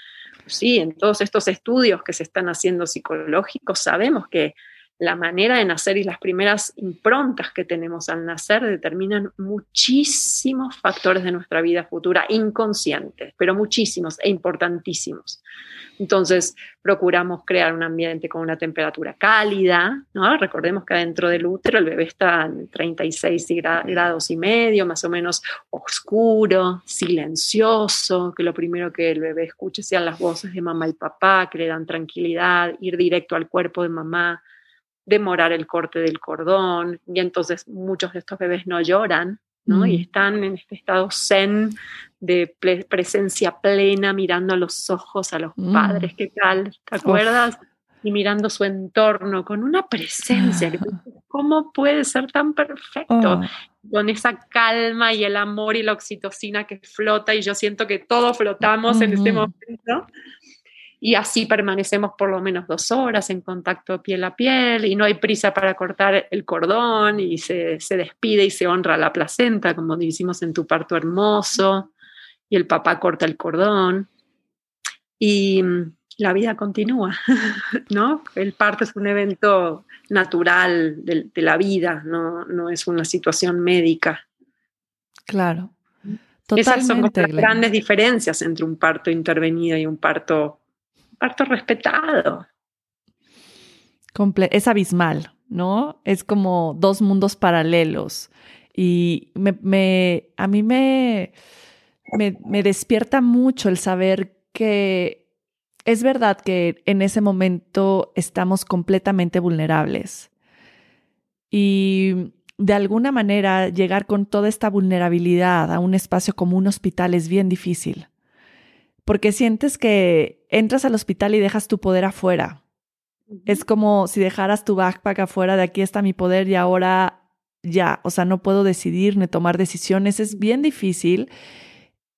[SPEAKER 2] sí, en todos estos estudios que se están haciendo psicológicos sabemos que la manera de nacer y las primeras improntas que tenemos al nacer determinan muchísimos factores de nuestra vida futura, inconscientes, pero muchísimos e importantísimos. Entonces, procuramos crear un ambiente con una temperatura cálida, ¿no? Recordemos que dentro del útero el bebé está en 36 grados y medio, más o menos oscuro, silencioso, que lo primero que el bebé escuche sean las voces de mamá y papá, que le dan tranquilidad, ir directo al cuerpo de mamá, demorar el corte del cordón, y entonces muchos de estos bebés no lloran, ¿no? Y mm. están en este estado zen de presencia plena, mirando a los ojos a los mm. padres, ¿qué tal? ¿Te acuerdas? Y mirando su entorno con una presencia. Ah. ¿Cómo puede ser tan perfecto? Oh. Con esa calma y el amor y la oxitocina que flota, y yo siento que todos flotamos en este momento y así permanecemos por lo menos dos horas en contacto piel a piel y no hay prisa para cortar el cordón y se, despide y se honra la placenta, como decimos en tu parto hermoso, y el papá corta el cordón y mm, la vida continúa, ¿no? El parto es un evento natural de, la vida, no, no es una situación médica.
[SPEAKER 1] Claro.
[SPEAKER 2] Esas son las grandes diferencias entre un parto intervenido y un parto parto respetado.
[SPEAKER 1] es abismal, ¿no? Es como dos mundos paralelos. Y me, a mí me, me, despierta mucho el saber que es verdad que en ese momento estamos completamente vulnerables. Y de alguna manera llegar con toda esta vulnerabilidad a un espacio como un hospital es bien difícil porque sientes que entras al hospital y dejas tu poder afuera. Es como si dejaras tu backpack afuera, de aquí está mi poder y ahora ya, o sea, no puedo decidir ni tomar decisiones, es bien difícil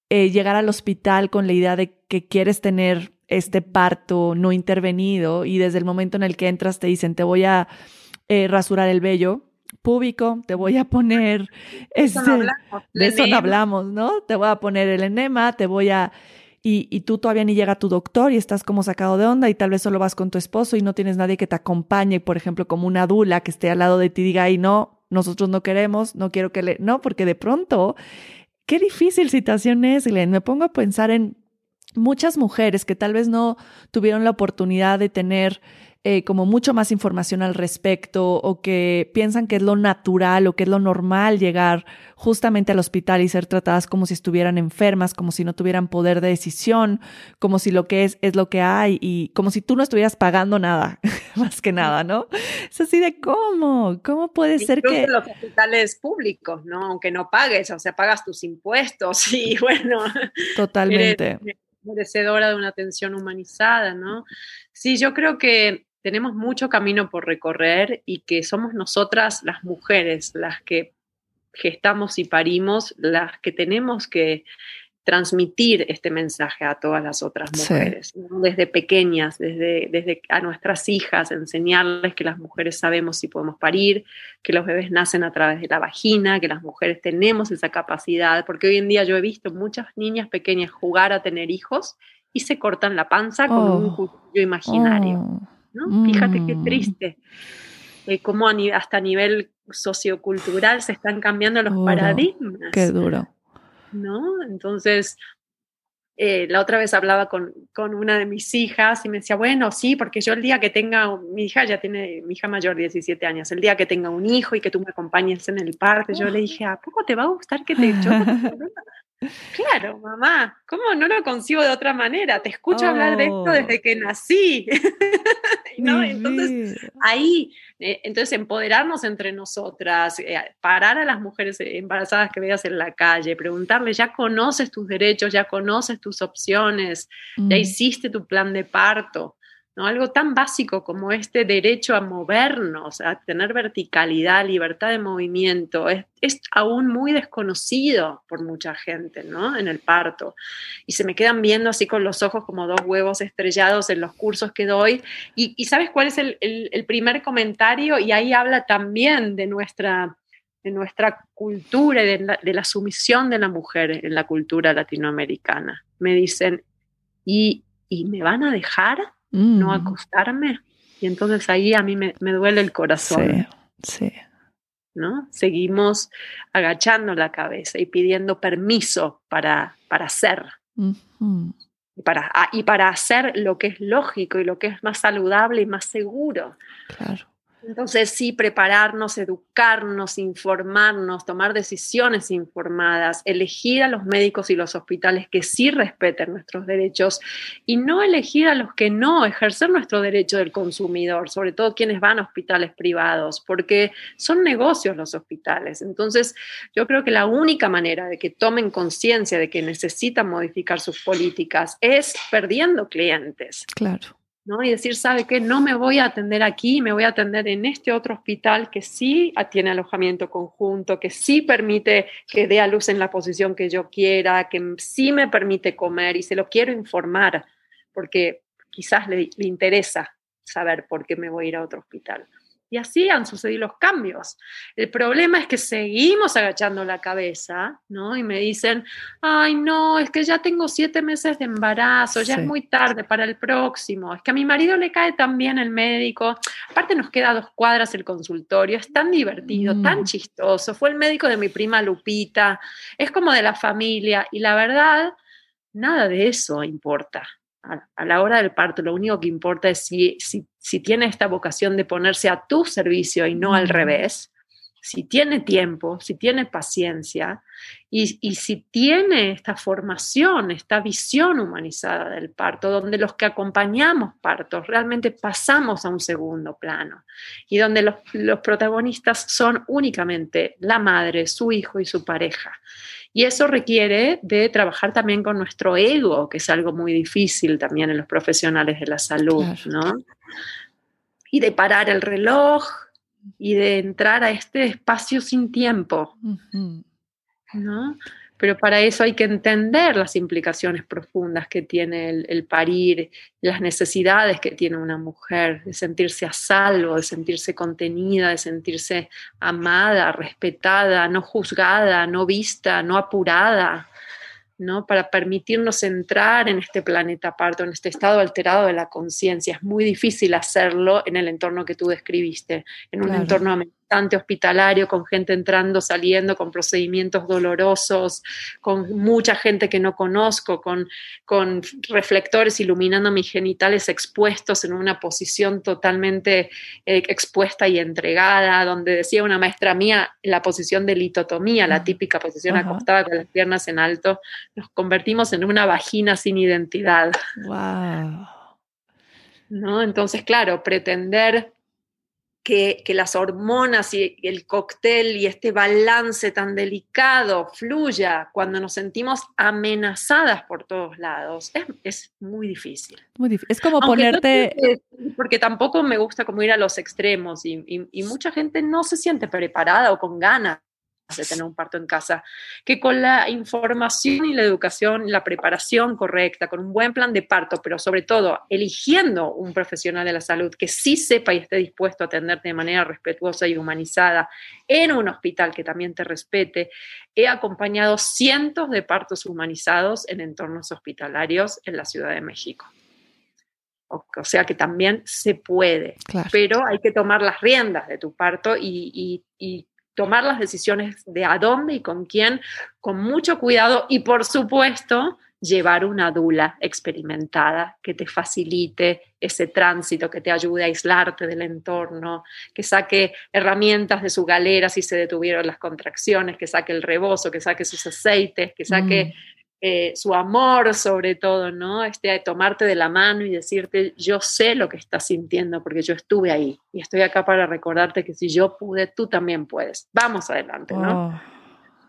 [SPEAKER 1] eh, llegar al hospital con la idea de que quieres tener este parto no intervenido y desde el momento en el que entras te dicen te voy a eh, rasurar el vello púbico, te voy a poner este, de eso no hablamos, ¿no? Te voy a poner el enema, te voy a y, tú todavía ni llega tu doctor y estás como sacado de onda y tal vez solo vas con tu esposo y no tienes nadie que te acompañe, por ejemplo, como una dula que esté al lado de ti y diga, ay, no, nosotros no queremos, no quiero que le, no, porque de pronto, qué difícil situación es, Glenn. Me pongo a pensar en muchas mujeres que tal vez no tuvieron la oportunidad de tener eh, como mucho más información al respecto o que piensan que es lo natural o que es lo normal llegar justamente al hospital y ser tratadas como si estuvieran enfermas, como si no tuvieran poder de decisión, como si lo que es es lo que hay y como si tú no estuvieras pagando nada, más que nada, ¿no? Es así de cómo, cómo puede ser que...
[SPEAKER 2] los hospitales públicos, ¿no? Aunque no pagues, o sea, pagas tus impuestos y bueno.
[SPEAKER 1] Totalmente.
[SPEAKER 2] merecedora de una atención humanizada, ¿no? Sí, yo creo que tenemos mucho camino por recorrer y que somos nosotras las mujeres las que gestamos y parimos, las que tenemos que transmitir este mensaje a todas las otras mujeres, desde pequeñas, desde, desde a nuestras hijas, enseñarles que las mujeres sabemos si podemos parir, que los bebés nacen a través de la vagina, que las mujeres tenemos esa capacidad, porque hoy en día yo he visto muchas niñas pequeñas jugar a tener hijos y se cortan la panza con un oh. cuchillo imaginario. Oh. Fíjate qué mm. triste. Eh, cómo hasta a nivel sociocultural se están cambiando los paradigmas.
[SPEAKER 1] Qué duro.
[SPEAKER 2] ¿No? Entonces, eh, la otra vez hablaba con, con, una de mis hijas y me decía, bueno, sí, porque yo el día que tenga, mi hija ya tiene, mi hija mayor, 17 años, el día que tenga un hijo y que tú me acompañes en el parque, yo le dije, ¿a poco te va a gustar que te yo Claro, mamá, ¿cómo no lo consigo de otra manera? Te escucho hablar de esto desde oh. que nací. ¿No? Entonces, ahí, eh, entonces empoderarnos entre nosotras, eh, parar a las mujeres embarazadas que veas en la calle, preguntarle, ya conoces tus derechos, ya conoces tus opciones, ya mm. hiciste tu plan de parto. Algo tan básico como este derecho a movernos, a tener verticalidad, libertad de movimiento, es, aún muy desconocido por mucha gente, ¿no? En el parto. Y se me quedan viendo así con los ojos como dos huevos estrellados en los cursos que doy. Y, ¿sabes cuál es el, primer comentario? Y ahí habla también de nuestra de nuestra cultura y de la, de la, sumisión de la mujer en la cultura latinoamericana. Me dicen, ¿y, ¿y me van a dejar? No mm. acostarme. Y entonces ahí a mí me, duele el corazón.
[SPEAKER 1] Sí, sí.
[SPEAKER 2] ¿No? Seguimos agachando la cabeza y pidiendo permiso para, para hacer. para, ah, y para hacer lo que es lógico y lo que es más saludable y más seguro.
[SPEAKER 1] Claro.
[SPEAKER 2] Entonces sí, prepararnos, educarnos, informarnos, tomar decisiones informadas, elegir a los médicos y los hospitales que sí respeten nuestros derechos y no elegir a los que no, ejercer nuestro derecho del consumidor, sobre todo quienes van a hospitales privados, porque son negocios los hospitales. Entonces yo creo que la única manera de que tomen conciencia de que necesitan modificar sus políticas es perdiendo clientes.
[SPEAKER 1] Claro.
[SPEAKER 2] Y decir, ¿sabe qué? No me voy a atender aquí, me voy a atender en este otro hospital que sí tiene alojamiento conjunto, que sí permite que dé a luz en la posición que yo quiera, que sí me permite comer y se lo quiero informar, porque quizás le, le interesa saber por qué me voy a ir a otro hospital. Y así han sucedido los cambios. El problema es que seguimos agachando la cabeza, ¿no? Y me dicen, ay, no, es que ya tengo siete meses de embarazo, ya es muy tarde para el próximo, es que a mi marido le cae tan bien el médico, aparte nos queda dos cuadras el consultorio, es tan divertido, tan mm. chistoso, fue el médico de mi prima Lupita, es como de la familia, y la verdad, nada de eso importa a, la hora del parto, lo único que importa es si, si, tiene esta vocación de ponerse a tu servicio y no al revés, si tiene tiempo, si tiene paciencia y, y, si tiene esta formación, esta visión humanizada del parto, donde los que acompañamos partos realmente pasamos a un segundo plano y donde los, los protagonistas son únicamente la madre, su hijo y su pareja. Y eso requiere de trabajar también con nuestro ego, que es algo muy difícil también en los profesionales de la salud, ¿no? Y de parar el reloj y de entrar a este espacio sin tiempo, ¿no? Pero para eso hay que entender las implicaciones profundas que tiene el, parir, las necesidades que tiene una mujer, de sentirse a salvo, de sentirse contenida, de sentirse amada, respetada, no juzgada, no vista, no apurada. ¿no? Para permitirnos entrar en este planeta parto, en este estado alterado de la conciencia. Es muy difícil hacerlo en el entorno que tú describiste, en un entorno hospitalario, con gente entrando, saliendo, con procedimientos dolorosos, con mucha gente que no conozco, con, con reflectores iluminando mis genitales expuestos en una posición totalmente eh, expuesta y entregada, donde decía una maestra mía, la posición de litotomía, la típica posición acostada con las piernas en alto, nos convertimos en una vagina sin identidad.
[SPEAKER 1] Wow.
[SPEAKER 2] ¿No? Entonces, claro, pretender que, las hormonas y el cóctel y este balance tan delicado fluya cuando nos sentimos amenazadas por todos lados, es, muy difícil.
[SPEAKER 1] Muy Es como ponerte...
[SPEAKER 2] porque tampoco me gusta como ir a los extremos y mucha gente no se siente preparada o con ganas de tener un parto en casa, que con la información y la educación, la preparación correcta, con un buen plan de parto, pero sobre todo eligiendo un profesional de la salud que sí sepa y esté dispuesto a atenderte de manera respetuosa y humanizada en un hospital que también te respete, he acompañado cientos de partos humanizados en entornos hospitalarios en la Ciudad de México. O, sea que también se puede, pero hay que tomar las riendas de tu parto y, y tomar las decisiones de a dónde y con quién con mucho cuidado y por supuesto llevar una dula experimentada que te facilite ese tránsito, que te ayude a aislarte del entorno, que saque herramientas de su galera si se detuvieron las contracciones, que saque el rebozo, que saque sus aceites, que saque mm. Eh, su amor sobre todo, ¿no? Este de tomarte de la mano y decirte, yo sé lo que estás sintiendo porque yo estuve ahí y estoy acá para recordarte que si yo pude, tú también puedes. Vamos adelante, ¿no? Oh,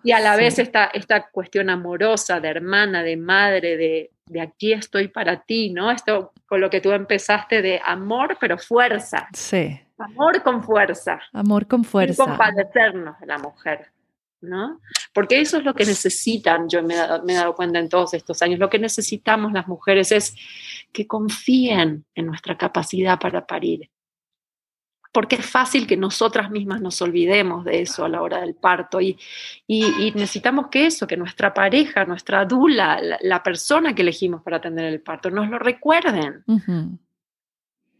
[SPEAKER 2] y a la vez esta, esta cuestión amorosa de hermana, de madre, de, de aquí estoy para ti, ¿no? Esto con lo que tú empezaste de amor, pero fuerza.
[SPEAKER 1] Sí.
[SPEAKER 2] Amor con fuerza.
[SPEAKER 1] Amor con fuerza.
[SPEAKER 2] Y compadecernos de la mujer. ¿No? Porque eso es lo que necesitan, yo me he, dado, me he, dado, cuenta en todos estos años, lo que necesitamos las mujeres es que confíen en nuestra capacidad para parir. Porque es fácil que nosotras mismas nos olvidemos de eso a la hora del parto y, y, necesitamos que eso, que nuestra pareja, nuestra dula, la, persona que elegimos para atender el parto, nos lo recuerden.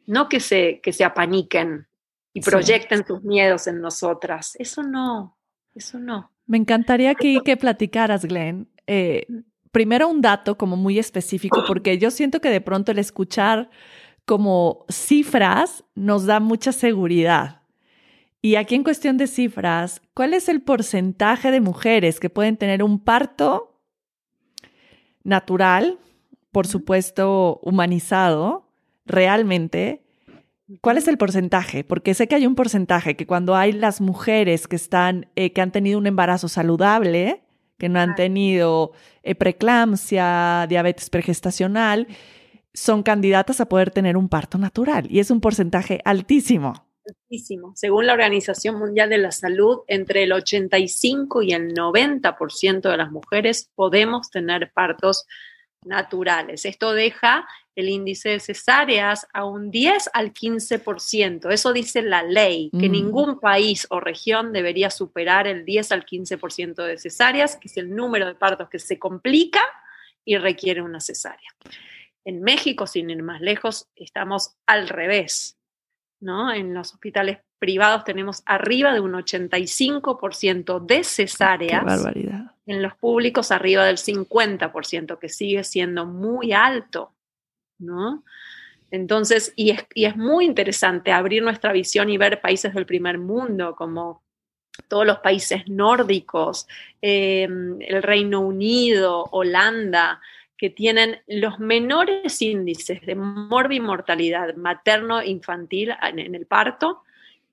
[SPEAKER 2] No que se, que se apaniquen y proyecten sus miedos en nosotras. Eso no, eso no.
[SPEAKER 1] Me encantaría que, que platicaras, Glenn. Eh, primero un dato como muy específico, porque yo siento que de pronto el escuchar como cifras nos da mucha seguridad. Y aquí en cuestión de cifras, ¿cuál es el porcentaje de mujeres que pueden tener un parto natural, por supuesto humanizado, realmente, ¿Cuál es el porcentaje? Porque sé que hay un porcentaje que cuando hay las mujeres que están, eh, que han tenido un embarazo saludable, que no han tenido eh, preeclampsia, diabetes pregestacional, son candidatas a poder tener un parto natural y es un porcentaje altísimo.
[SPEAKER 2] Altísimo. Según la Organización Mundial de la Salud, entre el 85 y el 90% de las mujeres podemos tener partos naturales. Esto deja el índice de cesáreas a un 10 al 15%. Eso dice la ley, que mm. ningún país o región debería superar el 10 al 15% de cesáreas, que es el número de partos que se complica y requiere una cesárea. En México, sin ir más lejos, estamos al revés. ¿no? En los hospitales privados tenemos arriba de un 85% de cesáreas.
[SPEAKER 1] Qué barbaridad.
[SPEAKER 2] En los públicos arriba del 50%, que sigue siendo muy alto. ¿no? Entonces, y es, y es muy interesante abrir nuestra visión y ver países del primer mundo como todos los países nórdicos, em, el Reino Unido, Holanda, que tienen los menores índices de morbimortalidad materno-infantil en, en el parto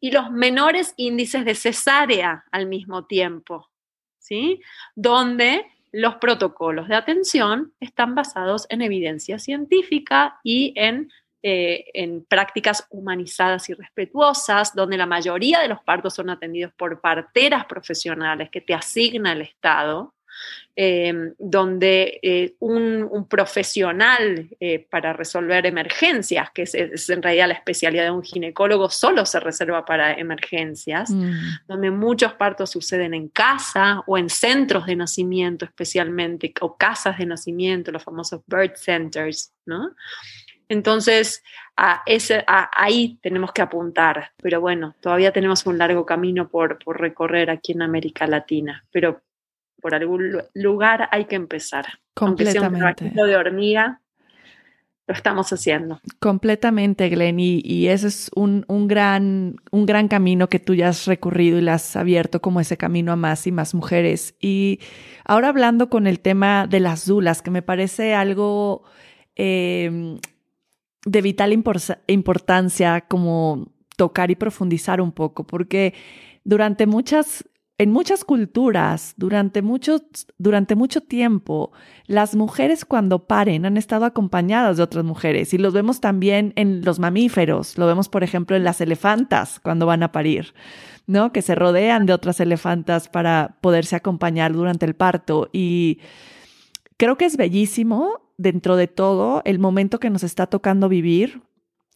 [SPEAKER 2] y los menores índices de cesárea al mismo tiempo, ¿sí? Donde los protocolos de atención están basados en evidencia científica y en eh, en prácticas humanizadas y respetuosas, donde la mayoría de los partos son atendidos por parteras profesionales que te asigna el Estado. Em, donde eh, un, profesional eh, para resolver emergencias, que es, en realidad la especialidad de un ginecólogo, solo se reserva para emergencias, mm. donde muchos partos suceden en casa o en centros de nacimiento especialmente, o casas de nacimiento, los famosos birth centers, ¿no? Entonces, a ese, ahí tenemos que apuntar, pero bueno, todavía tenemos un largo camino por, por recorrer aquí en América Latina, pero por algún lugar hay que empezar.
[SPEAKER 1] Completamente.
[SPEAKER 2] Aunque de hormiga, lo estamos haciendo.
[SPEAKER 1] Completamente, Glenn, y, ese es un, un, gran, un gran camino que tú ya has recorrido y le has abierto como ese camino a más y más mujeres. Y ahora hablando con el tema de las dulas, que me parece algo em, de vital importancia como tocar y profundizar un poco, porque durante muchas en muchas culturas, durante mucho, tiempo, las mujeres cuando paren han estado acompañadas de otras mujeres. Y los vemos también en los mamíferos, lo vemos por ejemplo en las elefantas cuando van a parir, ¿no? Que se rodean de otras elefantas para poderse acompañar durante el parto. Y creo que es bellísimo dentro de todo el momento que nos está tocando vivir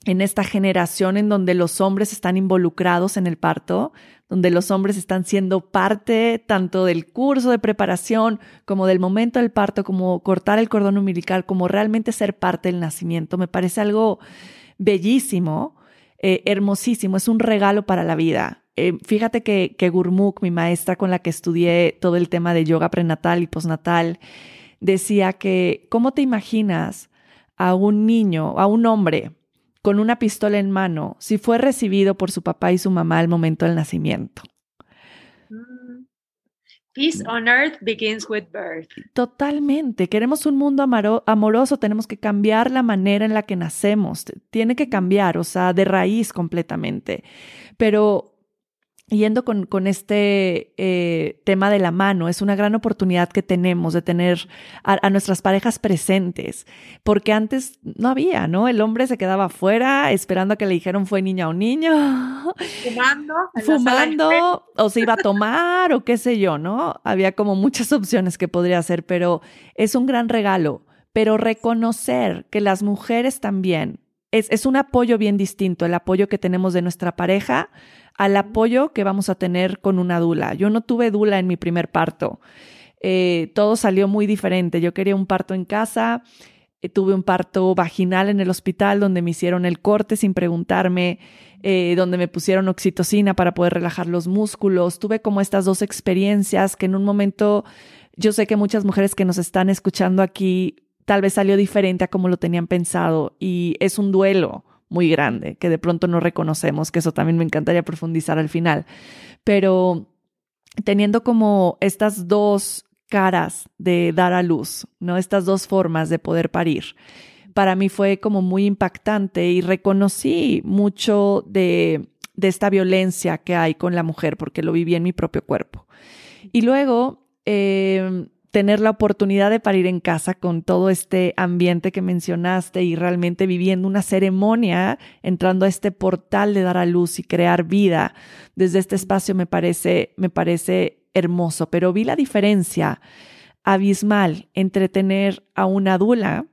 [SPEAKER 1] en esta generación en donde los hombres están involucrados en el parto, donde los hombres están siendo parte tanto del curso de preparación como del momento del parto, como cortar el cordón umbilical, como realmente ser parte del nacimiento. Me parece algo bellísimo, eh, hermosísimo, es un regalo para la vida. Eh, fíjate que, que Gurmukh, mi maestra con la que estudié todo el tema de yoga prenatal y postnatal, decía que, ¿cómo te imaginas a un niño, a un hombre, con una pistola en mano si fue recibido por su papá y su mamá al momento del nacimiento.
[SPEAKER 2] Mm. Peace on earth begins with birth.
[SPEAKER 1] Totalmente. Queremos un mundo amoroso, tenemos que cambiar la manera en la que nacemos. Tiene que cambiar, o sea, de raíz completamente. Pero yendo con, con este eh, tema de la mano, es una gran oportunidad que tenemos de tener a, nuestras parejas presentes, porque antes no había, ¿no? El hombre se quedaba afuera esperando a que le dijeron fue niña o niño.
[SPEAKER 2] Fumando.
[SPEAKER 1] Fumando, o se iba a tomar, o qué sé yo, ¿no? Había como muchas opciones que podría hacer, pero es un gran regalo. Pero reconocer que las mujeres también es, es un apoyo bien distinto, el apoyo que tenemos de nuestra pareja al apoyo que vamos a tener con una dula. Yo no tuve dula en mi primer parto. Eh, todo salió muy diferente. Yo quería un parto en casa, eh, tuve un parto vaginal en el hospital donde me hicieron el corte sin preguntarme, eh, donde me pusieron oxitocina para poder relajar los músculos. Tuve como estas dos experiencias que en un momento yo sé que muchas mujeres que nos están escuchando aquí tal vez salió diferente a como lo tenían pensado y es un duelo muy grande que de pronto no reconocemos, que eso también me encantaría profundizar al final. Pero teniendo como estas dos caras de dar a luz, ¿no? Estas dos formas de poder parir. Para mí fue como muy impactante y reconocí mucho de, de esta violencia que hay con la mujer porque lo viví en mi propio cuerpo. Y luego, eh, tener la oportunidad de parir en casa con todo este ambiente que mencionaste y realmente viviendo una ceremonia, entrando a este portal de dar a luz y crear vida desde este espacio me parece, me parece hermoso, pero vi la diferencia abismal entre tener a una dula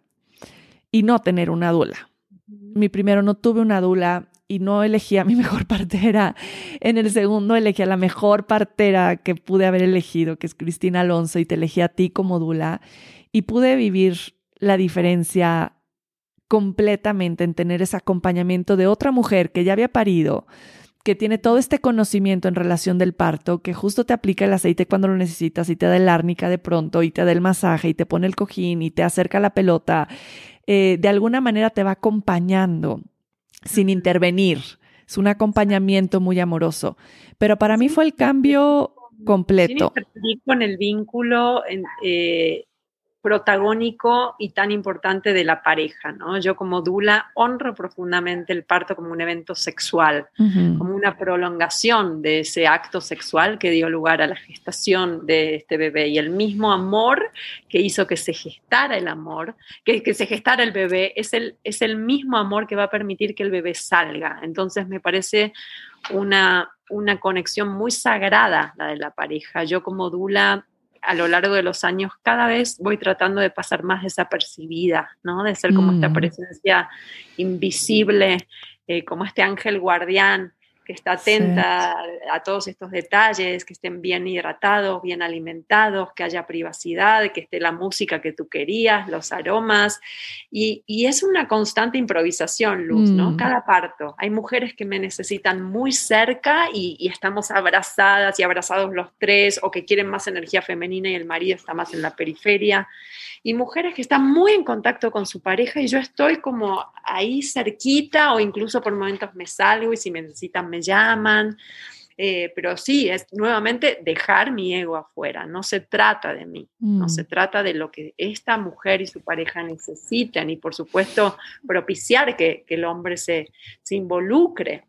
[SPEAKER 1] y no tener una dula. Mi primero no tuve una dula y no elegí a mi mejor partera. En el segundo elegí a la mejor partera que pude haber elegido, que es Cristina Alonso, y te elegí a ti como Dula. Y pude vivir la diferencia completamente en tener ese acompañamiento de otra mujer que ya había parido, que tiene todo este conocimiento en relación del parto, que justo te aplica el aceite cuando lo necesitas y te da el árnica de pronto y te da el masaje y te pone el cojín y te acerca la pelota, eh, de alguna manera te va acompañando sin intervenir. Es un acompañamiento muy amoroso. Pero para mí fue el cambio completo.
[SPEAKER 2] con el vínculo, eh, protagónico y tan importante de la pareja, ¿no? Yo como Dula honro profundamente el parto como un evento sexual, como una prolongación de ese acto sexual que dio lugar a la gestación de este bebé y el mismo amor que hizo que se gestara el amor, que, que se gestara el bebé, es el, es el mismo amor que va a permitir que el bebé salga. Entonces me parece una, una conexión muy sagrada la de la pareja. Yo como Dula a lo largo de los años cada vez voy tratando de pasar más desapercibida, ¿no? De ser como esta mm. presencia invisible, eh, como este ángel guardián que está atenta a, todos estos detalles, que estén bien hidratados, bien alimentados, que haya privacidad, que esté la música que tú querías, los aromas. Y, es una constante improvisación, Luz, ¿no? Mm. Cada parto. Hay mujeres que me necesitan muy cerca y, y, estamos abrazadas y abrazados los tres, o que quieren más energía femenina y el marido está más en la periferia y mujeres que están muy en contacto con su pareja y yo estoy como ahí cerquita o incluso por momentos me salgo y si me necesitan me llaman. Eh, pero sí, es nuevamente dejar mi ego afuera, no se trata de mí, no mm. se trata de lo que esta mujer y su pareja necesitan y por supuesto propiciar que, que el hombre se, se involucre,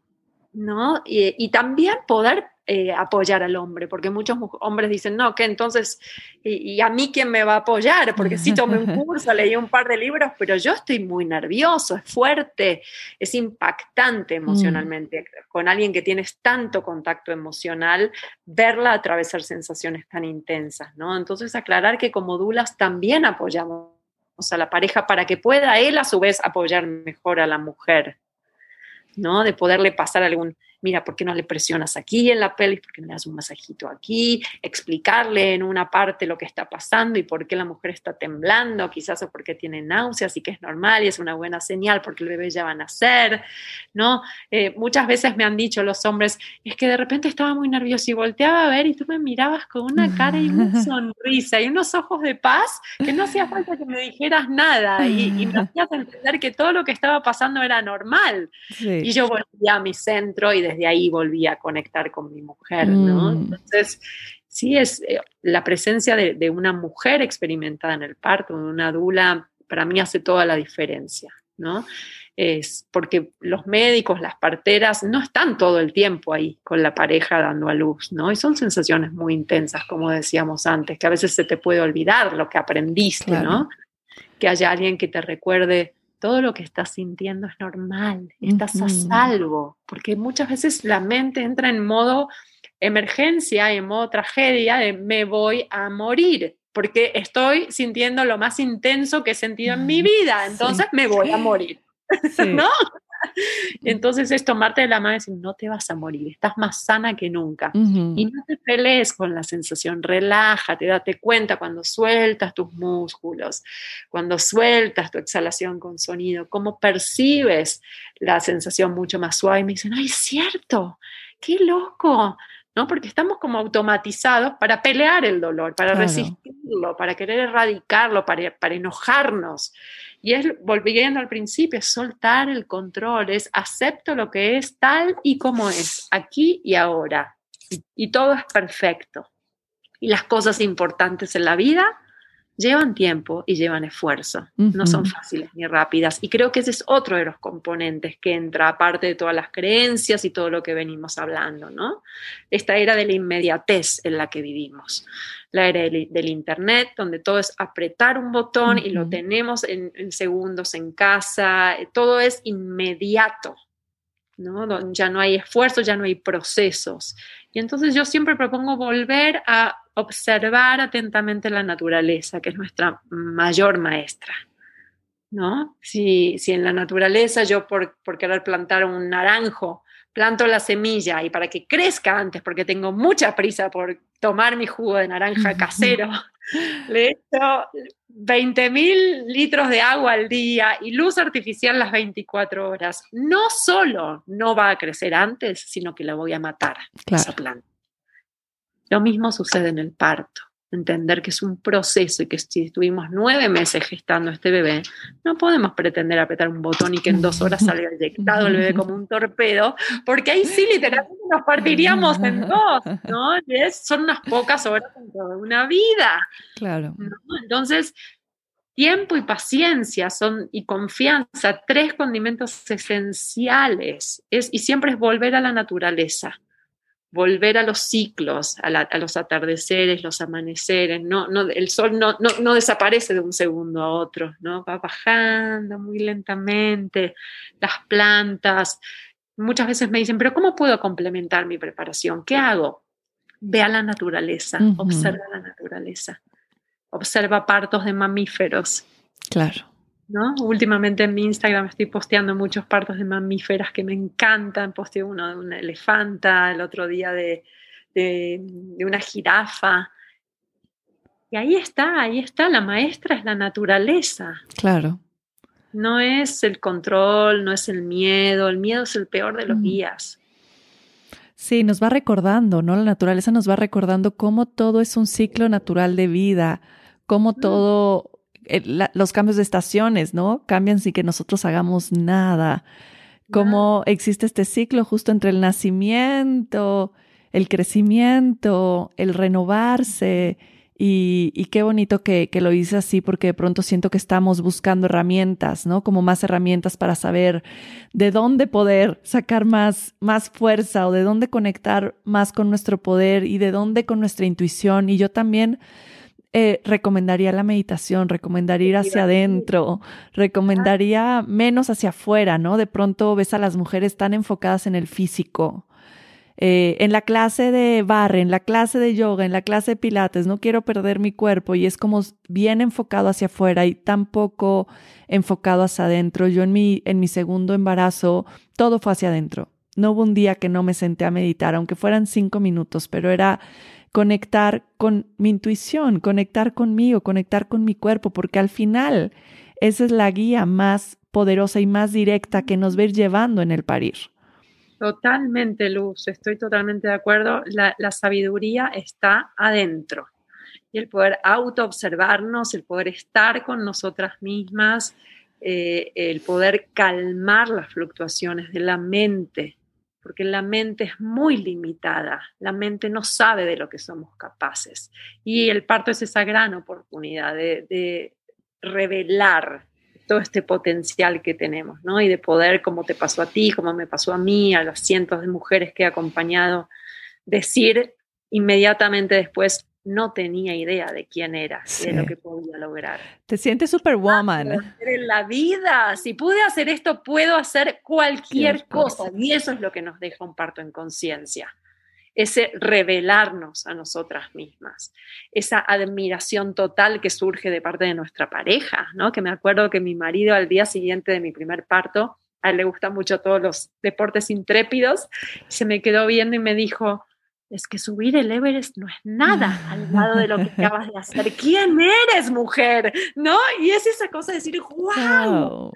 [SPEAKER 2] ¿no? Y, y también poder eh, apoyar al hombre, porque muchos hombres dicen, no, que entonces, y, a mí quién me va a apoyar? Porque sí tomé un curso, leí un par de libros, pero yo estoy muy nervioso, es fuerte, es impactante mm. emocionalmente. Con alguien que tienes tanto contacto emocional, verla atravesar sensaciones tan intensas, ¿no? Entonces aclarar que como dulas también apoyamos a la pareja para que pueda él a su vez apoyar mejor a la mujer, ¿no? De poderle pasar algún mira, ¿por qué no le presionas aquí en la pelvis? ¿Por qué no le das un masajito aquí? Explicarle en una parte lo que está pasando y por qué la mujer está temblando, quizás o porque tiene náuseas y que es normal y es una buena señal porque el bebé ya va a nacer, ¿no? Eh, muchas veces me han dicho los hombres, es que de repente estaba muy nervioso y volteaba a ver y tú me mirabas con una cara y una sonrisa y unos ojos de paz que no hacía falta que me dijeras nada y, me hacías entender que todo lo que estaba pasando era normal. Y yo volvía a mi centro y desde ahí volví a conectar con mi mujer, ¿no? Mm. Entonces, sí es eh, la presencia de, una mujer experimentada en el parto, de una dula, para mí hace toda la diferencia, ¿no? Es porque los médicos, las parteras, no están todo el tiempo ahí con la pareja dando a luz, ¿no? Y son sensaciones muy intensas, como decíamos antes, que a veces se te puede olvidar lo que aprendiste, ¿no? Que haya alguien que te recuerde todo lo que estás sintiendo es normal, estás a salvo, porque muchas veces la mente entra en modo emergencia, en modo tragedia, de me voy a morir, porque estoy sintiendo lo más intenso que he sentido en mi vida, entonces me voy a morir. ¿No? Entonces es tomarte de la mano y decir, no te vas a morir, estás más sana que nunca. Y no te pelees con la sensación, relájate, date cuenta cuando sueltas tus músculos, cuando sueltas tu exhalación con sonido, cómo percibes la sensación mucho más suave. Y me dicen, ay, es cierto, qué loco. ¿No? Porque estamos como automatizados para pelear el dolor, para resistirlo, para querer erradicarlo, para, para enojarnos. Y es, volviendo al principio, es soltar el control, es acepto lo que es tal y como es, aquí y ahora. Y, todo es perfecto. Y las cosas importantes en la vida llevan tiempo y llevan esfuerzo. No son fáciles ni rápidas. Y creo que ese es otro de los componentes que entra, aparte de todas las creencias y todo lo que venimos hablando, ¿no? Esta era de la inmediatez en la que vivimos la era del, Internet, donde todo es apretar un botón y lo tenemos en, segundos en casa, todo es inmediato, ¿no? Ya no hay esfuerzo, ya no hay procesos. Y entonces yo siempre propongo volver a observar atentamente la naturaleza, que es nuestra mayor maestra. ¿No? Si, si en la naturaleza yo por, por querer plantar un naranjo planto la semilla y para que crezca antes, porque tengo mucha prisa por tomar mi jugo de naranja casero, le echo 20 mil litros de agua al día y luz artificial las 24 horas. No solo no va a crecer antes, sino que la voy a matar, esa planta. Lo mismo sucede en el parto entender que es un proceso y que si estuvimos nueve meses gestando este bebé, no podemos pretender apretar un botón y que en dos horas salga eyectado el bebé como un torpedo, porque ahí sí literalmente nos partiríamos en dos, ¿no? son unas pocas horas en toda una vida.
[SPEAKER 1] Claro.
[SPEAKER 2] Entonces, tiempo y paciencia son, y confianza, tres condimentos esenciales. Es, y siempre es volver a la naturaleza, volver a los ciclos, a, los atardeceres, los amaneceres. No, no, el sol no, no, no, desaparece de un segundo a otro, ¿no? va bajando muy lentamente. Las plantas. Muchas veces me dicen, pero ¿cómo puedo complementar mi preparación? ¿Qué hago? Ve a la naturaleza, observa la naturaleza observa partos de mamíferos.
[SPEAKER 1] Claro.
[SPEAKER 2] ¿No? Últimamente en mi Instagram estoy posteando muchos partos de mamíferas que me encantan. Posteé uno de una elefanta, el otro día de, de, una jirafa. Y ahí está, ahí está, la maestra es la naturaleza.
[SPEAKER 1] Claro.
[SPEAKER 2] No es el control, no es el miedo, el miedo es el peor de los mm. guías.
[SPEAKER 1] Sí, nos va recordando, ¿no? La naturaleza nos va recordando cómo todo es un ciclo natural de vida, cómo todo, eh, los cambios de estaciones, ¿no? Cambian sin que nosotros hagamos nada. Cómo existe este ciclo justo entre el nacimiento, el crecimiento, el renovarse. Y, qué bonito que, que, lo dices así, porque de pronto siento que estamos buscando herramientas, ¿no? Como más herramientas para saber de dónde poder sacar más, más fuerza o de dónde conectar más con nuestro poder y de dónde con nuestra intuición. Y yo también eh, recomendaría la meditación, recomendaría ir hacia adentro, recomendaría menos hacia afuera, ¿no? De pronto ves a las mujeres tan enfocadas en el físico. Eh, en la clase de barre, en la clase de yoga, en la clase de pilates, no quiero perder mi cuerpo y es como bien enfocado hacia afuera y tan poco enfocado hacia adentro. Yo en mi, en mi segundo embarazo, todo fue hacia adentro. No hubo un día que no me senté a meditar, aunque fueran cinco minutos, pero era conectar con mi intuición, conectar conmigo, conectar con mi cuerpo, porque al final esa es la guía más poderosa y más directa que nos va llevando en el parir.
[SPEAKER 2] Totalmente, Luz, estoy totalmente de acuerdo. La, sabiduría está adentro. Y el poder autoobservarnos, el poder estar con nosotras mismas, eh, el poder calmar las fluctuaciones de la mente, porque la mente es muy limitada, la mente no sabe de lo que somos capaces. Y el parto es esa gran oportunidad de, revelar todo este potencial que tenemos, ¿no? Y de poder, como te pasó a ti, como me pasó a mí, a las cientos de mujeres que he acompañado, decir inmediatamente después, no tenía idea de quién era, de lo que podía lograr.
[SPEAKER 1] Te sientes superwoman.
[SPEAKER 2] En la vida, si pude hacer esto, puedo hacer cualquier cosa. Y eso es lo que nos deja un parto en conciencia. Ese revelarnos a nosotras mismas, esa admiración total que surge de parte de nuestra pareja, ¿no? Que me acuerdo que mi marido al día siguiente de mi primer parto, a él le gustan mucho todos los deportes intrépidos, se me quedó viendo y me dijo, es que subir el Everest no es nada al lado de lo que acabas de hacer. ¿Quién eres, mujer? ¿No? Y es esa cosa de decir, wow.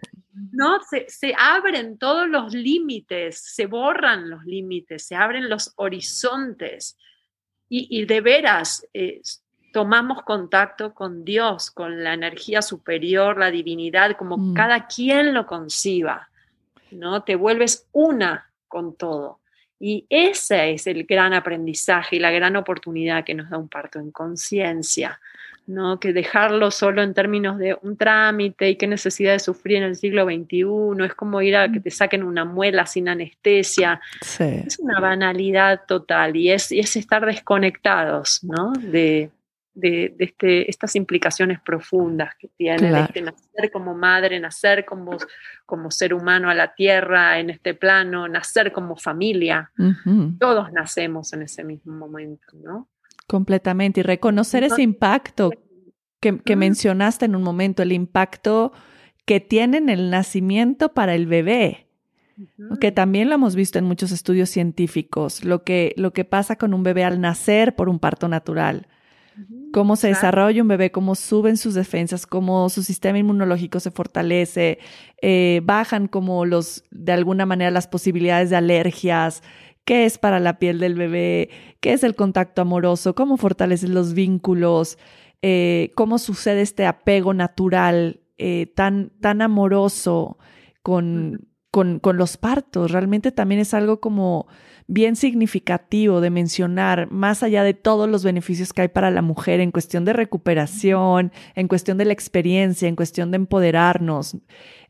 [SPEAKER 2] ¿No? Se, abren todos los límites, se borran los límites, se abren los horizontes. Y, de veras, eh, tomamos contacto con Dios, con la energía superior, la divinidad, como mm. cada quien lo conciba. ¿No? Te vuelves una con todo. Y ese es el gran aprendizaje y la gran oportunidad que nos da un parto en conciencia, ¿no? Que dejarlo solo en términos de un trámite y qué necesidad de sufrir en el siglo XXI, es como ir a que te saquen una muela sin anestesia. Es una banalidad total y es, es estar desconectados, ¿no? De, de, este, estas implicaciones profundas que tiene este nacer como madre, nacer como, como ser humano a la tierra en este plano, nacer como familia. Todos nacemos en ese mismo momento, ¿no?
[SPEAKER 1] Completamente. Y reconocer ese impacto que, que mencionaste en un momento, el impacto que tiene en el nacimiento para el bebé que también lo hemos visto en muchos estudios científicos, lo que, lo que pasa con un bebé al nacer por un parto natural, cómo se desarrolla un bebé, cómo suben sus defensas, cómo su sistema inmunológico se fortalece, eh, bajan como los, de alguna manera, las posibilidades de alergias, qué es para la piel del bebé, qué es el contacto amoroso, cómo fortalecen los vínculos, eh, cómo sucede este apego natural eh, tan, tan amoroso con, con, con los partos. Realmente también es algo como bien significativo de mencionar, más allá de todos los beneficios que hay para la mujer en cuestión de recuperación, en cuestión de la experiencia, en cuestión de empoderarnos.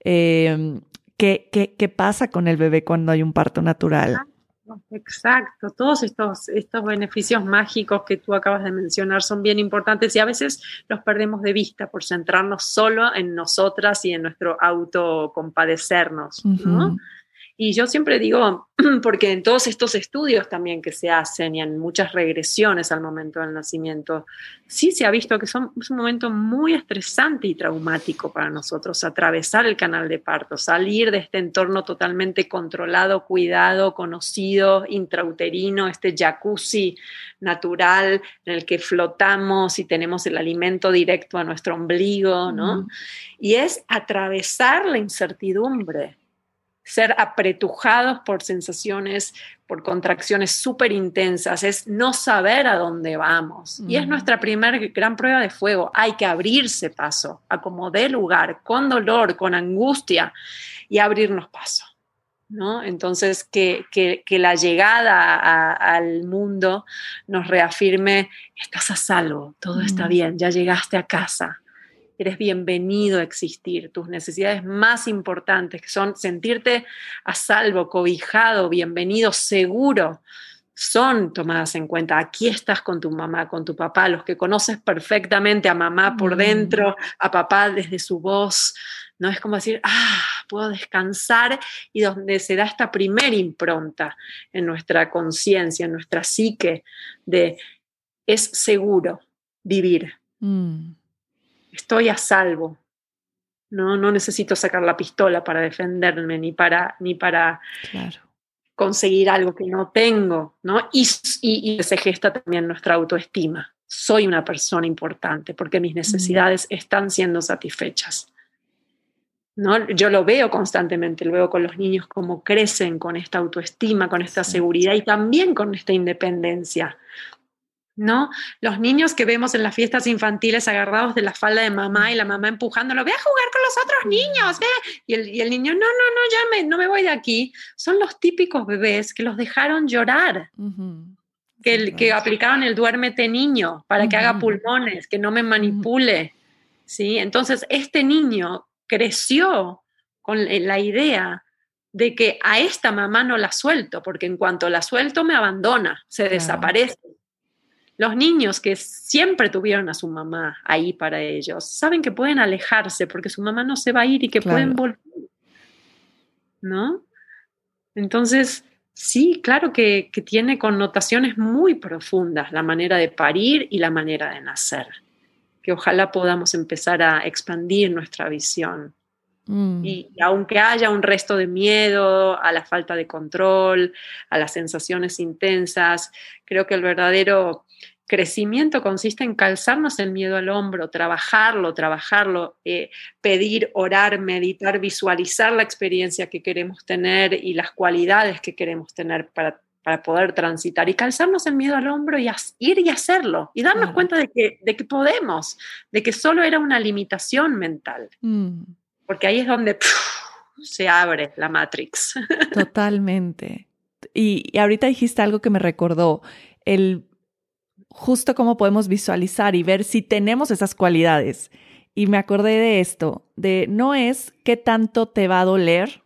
[SPEAKER 1] Eh, ¿qué, qué, qué pasa con el bebé cuando hay un parto natural?
[SPEAKER 2] Exacto, todos estos, estos beneficios mágicos que tú acabas de mencionar son bien importantes y a veces los perdemos de vista por centrarnos solo en nosotras y en nuestro autocompadecernos, ¿no? Y yo siempre digo, porque en todos estos estudios también que se hacen y en muchas regresiones al momento del nacimiento, sí se ha visto que son, es un momento muy estresante y traumático para nosotros atravesar el canal de parto, salir de este entorno totalmente controlado, cuidado, conocido, intrauterino, este jacuzzi natural en el que flotamos y tenemos el alimento directo a nuestro ombligo, ¿no? Y es atravesar la incertidumbre ser apretujados por sensaciones, por contracciones súper intensas, es no saber a dónde vamos. Y es nuestra primera gran prueba de fuego. Hay que abrirse paso, a como dé lugar, con dolor, con angustia, y abrirnos paso. ¿no? Entonces, que, la llegada al mundo nos reafirme, estás a salvo, todo está bien, ya llegaste a casa, eres bienvenido a existir. Tus necesidades más importantes, que son sentirte a salvo, cobijado, bienvenido, seguro, son tomadas en cuenta. Aquí estás con tu mamá, con tu papá, los que conoces perfectamente a mamá por mm. dentro, a papá desde su voz. No es como decir, ah, puedo descansar y donde se da esta primera impronta en nuestra conciencia, en nuestra psique, de es seguro vivir. Mm estoy a salvo. No, no necesito sacar la pistola para defenderme ni para, ni para conseguir algo que no tengo, ¿no? Y, y, se gesta también nuestra autoestima. Soy una persona importante porque mis necesidades están siendo satisfechas. ¿No? Yo lo veo constantemente, lo veo con los niños cómo crecen con esta autoestima, con esta seguridad y también con esta independencia. ¿No? Los niños que vemos en las fiestas infantiles agarrados de la falda de mamá y la mamá empujándolo, ve a jugar con los otros niños, ve. Y el, y el niño, no, no, no, ya me, no me voy de aquí. Son los típicos bebés que los dejaron llorar. Que, que, aplicaron el duérmete niño para que haga pulmones, que no me manipule. ¿sí? Entonces, este niño creció con la idea de que a esta mamá no la suelto, porque en cuanto la suelto me abandona, se desaparece. Los niños que siempre tuvieron a su mamá ahí para ellos, saben que pueden alejarse porque su mamá no se va a ir y que pueden volver. ¿No? Entonces, sí, claro que, que tiene connotaciones muy profundas la manera de parir y la manera de nacer, que ojalá podamos empezar a expandir nuestra visión. Mm. Y, aunque haya un resto de miedo a la falta de control, a las sensaciones intensas, creo que el verdadero crecimiento consiste en calzarnos el miedo al hombro, trabajarlo, trabajarlo, eh, pedir, orar, meditar, visualizar la experiencia que queremos tener y las cualidades que queremos tener para, para poder transitar y calzarnos el miedo al hombro y ir y hacerlo y darnos cuenta de que, de que podemos, de que solo era una limitación mental. Mm. Porque ahí es donde se abre la Matrix.
[SPEAKER 1] Totalmente. Y, y ahorita dijiste algo que me recordó, el justo cómo podemos visualizar y ver si tenemos esas cualidades. Y me acordé de esto, de no es qué tanto te va a doler,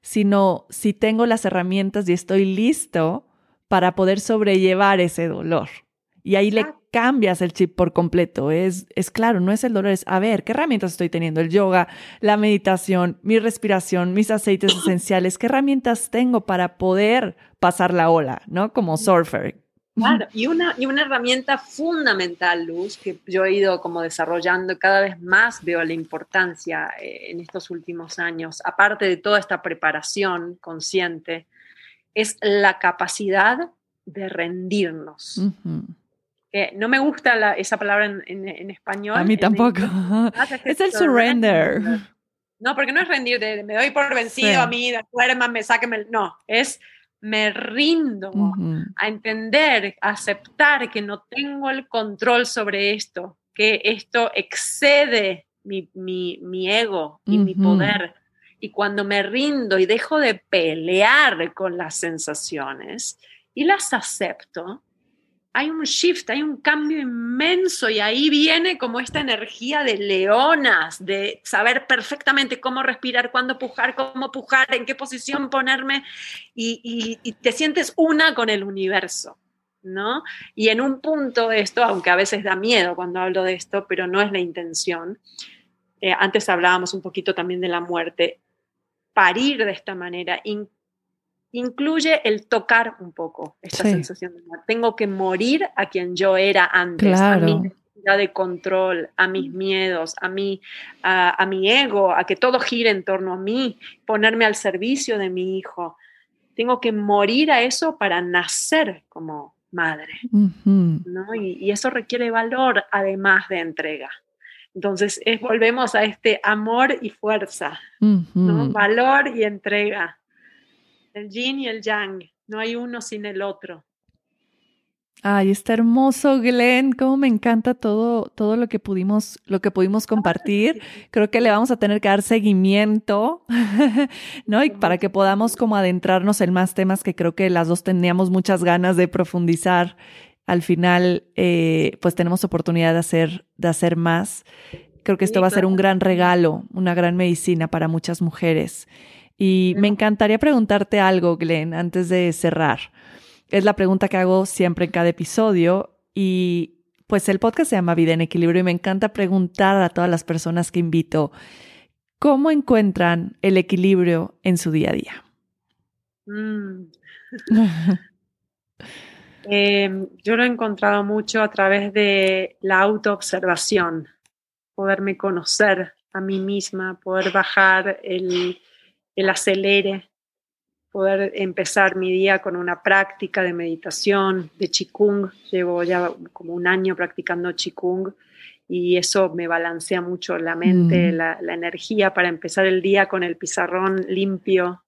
[SPEAKER 1] sino si tengo las herramientas y estoy listo para poder sobrellevar ese dolor. Y ahí le cambias el chip por completo. Es, es claro, no es el dolor, es a ver, ¿qué herramientas estoy teniendo? El yoga, la meditación, mi respiración, mis aceites esenciales, ¿qué herramientas tengo para poder pasar la ola, ¿no? Como surfer,
[SPEAKER 2] Claro, y una, y una herramienta fundamental, Luz, que yo he ido como desarrollando cada vez más, veo la importancia eh, en estos últimos años, aparte de toda esta preparación consciente, es la capacidad de rendirnos. no me gusta esa palabra en, español.
[SPEAKER 1] A mí tampoco. es el surrender.
[SPEAKER 2] No, porque no es rendir, me doy por vencido a mí, me sáquenme. No, es me rindo a entender, a aceptar que no tengo el control sobre esto, que esto excede mi, ego y mi poder. Y cuando me rindo y dejo de pelear con las sensaciones y las acepto, hay un shift, hay un cambio inmenso y ahí viene como esta energía de leonas, de saber perfectamente cómo respirar, cuándo pujar, cómo pujar, en qué posición ponerme y, te sientes una con el universo. ¿no? Y en un punto esto, aunque a veces da miedo cuando hablo de esto, pero no es la intención, eh, antes hablábamos un poquito también de la muerte, parir de esta manera incluye el tocar un poco esta sensación de. Tengo que morir a quien yo era antes, a mi necesidad de control, a mis miedos, a mi, a mi ego, a que todo gire en torno a mí, ponerme al servicio de mi hijo. Tengo que morir a eso para nacer como madre, ¿no? Y, eso requiere valor además de entrega. Entonces, es, volvemos a este amor y fuerza, ¿no? Valor y entrega. El yin y el yang, no hay uno sin el otro.
[SPEAKER 1] Ay, está hermoso, Glenn. Cómo me encanta todo, todo lo que pudimos, lo que pudimos compartir. Creo que le vamos a tener que dar seguimiento, ¿no? Y para que podamos como adentrarnos en más temas que creo que las dos teníamos muchas ganas de profundizar. Al final, eh, pues tenemos oportunidad de hacer, de hacer más. Creo que esto va a ser un gran regalo, una gran medicina para muchas mujeres. Y me encantaría preguntarte algo, Glenn, antes de cerrar. Es la pregunta que hago siempre en cada episodio y pues el podcast se llama Vida en Equilibrio y me encanta preguntar a todas las personas que invito cómo encuentran el equilibrio en su día a día. Mm.
[SPEAKER 2] Em, yo lo he encontrado mucho a través de la autoobservación, poderme conocer a mí misma, poder bajar el, el acelere poder empezar mi día con una práctica de meditación, de Qigong. Llevo ya como un año practicando Qigong y eso me balancea mucho la mente, mm. la, energía para empezar el día con el pizarrón limpio.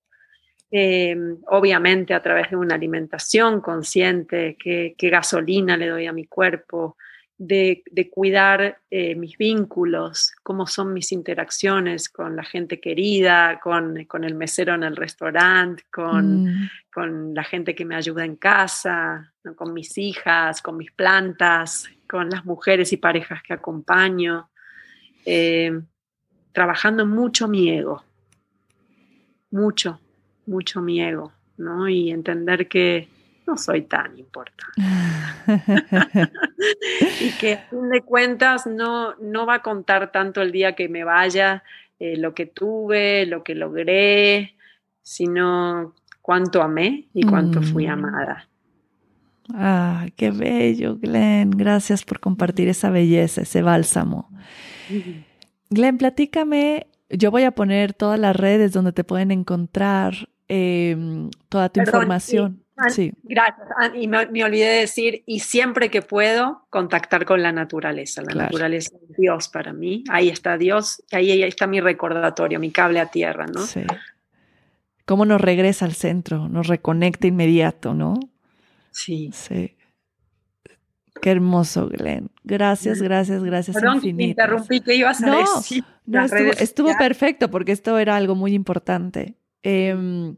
[SPEAKER 2] Em, obviamente a través de una alimentación consciente, qué gasolina le doy a mi cuerpo, de, cuidar eh, mis vínculos, cómo son mis interacciones con la gente querida, con, el mesero en el restaurante, con, mm. con, la gente que me ayuda en casa, con mis hijas, con mis plantas, con las mujeres y parejas que acompaño, eh, trabajando mucho mi ego, mucho, mucho mi ego, ¿no? Y entender que no soy tan importante. y que a fin de cuentas no, no va a contar tanto el día que me vaya, eh, lo que tuve, lo que logré, sino cuánto amé y cuánto fui mm. amada.
[SPEAKER 1] Ah, qué bello, Glenn. Gracias por compartir esa belleza, ese bálsamo. Glenn, platícame. Yo voy a poner todas las redes donde te pueden encontrar em, toda tu información.
[SPEAKER 2] Sí. Gracias. Y me, olvidé de decir, y siempre que puedo, contactar con la naturaleza. La naturaleza es Dios para mí. Ahí está Dios, ahí, ahí está mi recordatorio, mi cable a tierra, ¿no? Sí.
[SPEAKER 1] Cómo nos regresa al centro, nos reconecta inmediato, ¿no?
[SPEAKER 2] Sí.
[SPEAKER 1] Sí. Qué hermoso, Glenn. Gracias, gracias, gracias
[SPEAKER 2] Perdón, interrumpí, ¿qué ibas a no, decir?
[SPEAKER 1] No, estuvo, estuvo perfecto porque esto era algo muy importante. Eh,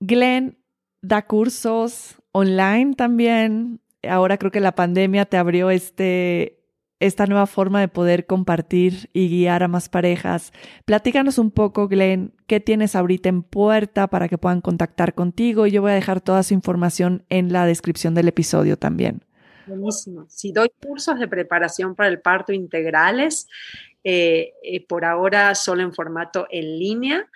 [SPEAKER 1] Glenn, da cursos online también. Ahora creo que la pandemia te abrió este, esta nueva forma de poder compartir y guiar a más parejas. Platícanos un poco, Glenn, qué tienes ahorita en puerta para que puedan contactar contigo. Yo voy a dejar toda su información en la descripción del episodio también.
[SPEAKER 2] Buenísimo. Si doy cursos de preparación para el parto integrales, eh, eh, por ahora solo en formato en línea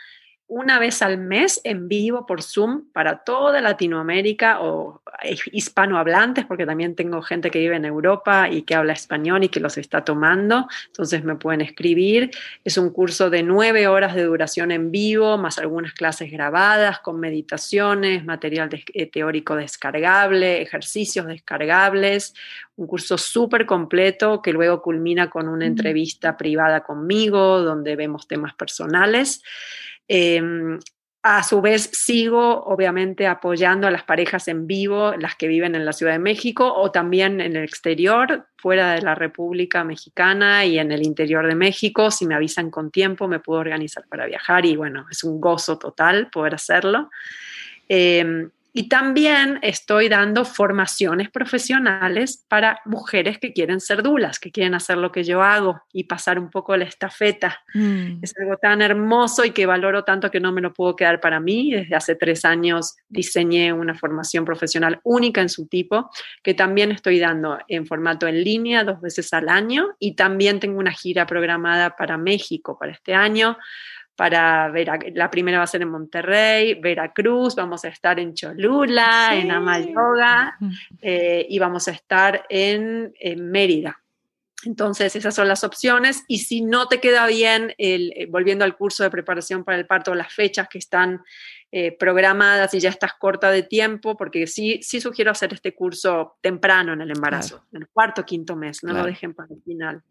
[SPEAKER 2] una vez al mes en vivo por Zoom para toda Latinoamérica o hispanohablantes, porque también tengo gente que vive en Europa y que habla español y que los está tomando, entonces me pueden escribir. Es un curso de nueve horas de duración en vivo, más algunas clases grabadas con meditaciones, material eh, teórico descargable, ejercicios descargables, un curso súper completo que luego culmina con una entrevista privada conmigo, donde vemos temas personales. Em, a su vez, sigo obviamente apoyando a las parejas en vivo, las que viven en la Ciudad de México o también en el exterior, fuera de la República Mexicana y en el interior de México. Si me avisan con tiempo, me puedo organizar para viajar y bueno, es un gozo total poder hacerlo. Em, Y también estoy dando formaciones profesionales para mujeres que quieren ser dulas, que quieren hacer lo que yo hago y pasar un poco la estafeta. Mm. Es algo tan hermoso y que valoro tanto que no me lo puedo quedar para mí. Desde hace tres años diseñé una formación profesional única en su tipo, que también estoy dando en formato en línea dos veces al año y también tengo una gira programada para México para este año para ver, la primera va a ser en Monterrey, Veracruz, vamos a estar en Cholula, en Amayoga eh, y vamos a estar en, Mérida. Entonces, esas son las opciones. Y si no te queda bien, el, eh, volviendo al curso de preparación para el parto, las fechas que están eh, programadas y ya estás corta de tiempo, porque sí, sí sugiero hacer este curso temprano en el embarazo, en el cuarto quinto mes, no lo dejen para el final.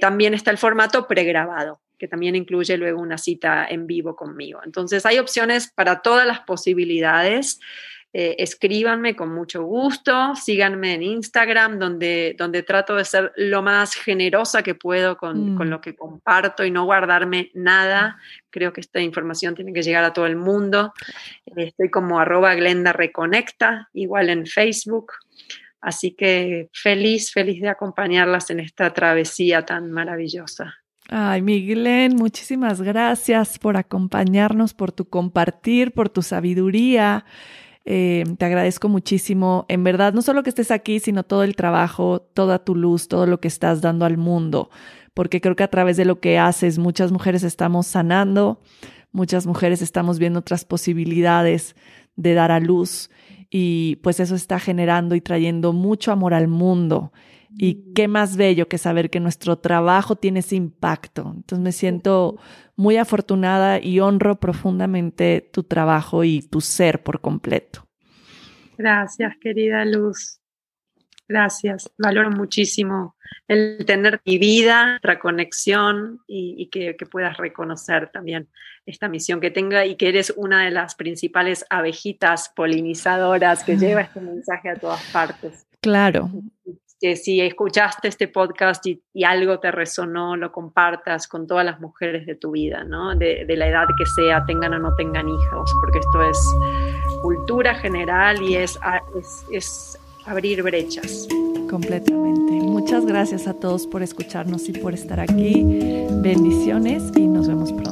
[SPEAKER 2] también está el formato pregrabado que también incluye luego una cita en vivo conmigo. Entonces hay opciones para todas las posibilidades. Eh, escríbanme con mucho gusto, síganme en Instagram, donde, donde trato de ser lo más generosa que puedo con, con, mm. lo que comparto y no guardarme nada. Creo que esta información tiene que llegar a todo el mundo. estoy como arroba Glenda Reconecta, igual en Facebook. Así que feliz, feliz de acompañarlas en esta travesía tan maravillosa.
[SPEAKER 1] Ay, Miguel, muchísimas gracias por acompañarnos, por tu compartir, por tu sabiduría. Eh, te agradezco muchísimo. En verdad, no solo que estés aquí, sino todo el trabajo, toda tu luz, todo lo que estás dando al mundo, porque creo que a través de lo que haces, muchas mujeres estamos sanando, muchas mujeres estamos viendo otras posibilidades de dar a luz y pues eso está generando y trayendo mucho amor al mundo. Y qué más bello que saber que nuestro trabajo tiene ese impacto. Entonces me siento muy afortunada y honro profundamente tu trabajo y tu ser por completo.
[SPEAKER 2] Gracias, querida Luz. Gracias. Valoro muchísimo el tener mi vida, nuestra conexión y, que, puedas reconocer también esta misión que tenga y que eres una de las principales abejitas polinizadoras que lleva este mensaje a todas partes.
[SPEAKER 1] Claro,
[SPEAKER 2] que si escuchaste este podcast y, algo te resonó, lo compartas con todas las mujeres de tu vida, ¿no? De, la edad que sea, tengan o no tengan hijos, porque esto es cultura general y es, es, es abrir brechas.
[SPEAKER 1] Completamente. Muchas gracias a todos por escucharnos y por estar aquí. Bendiciones y nos vemos pronto.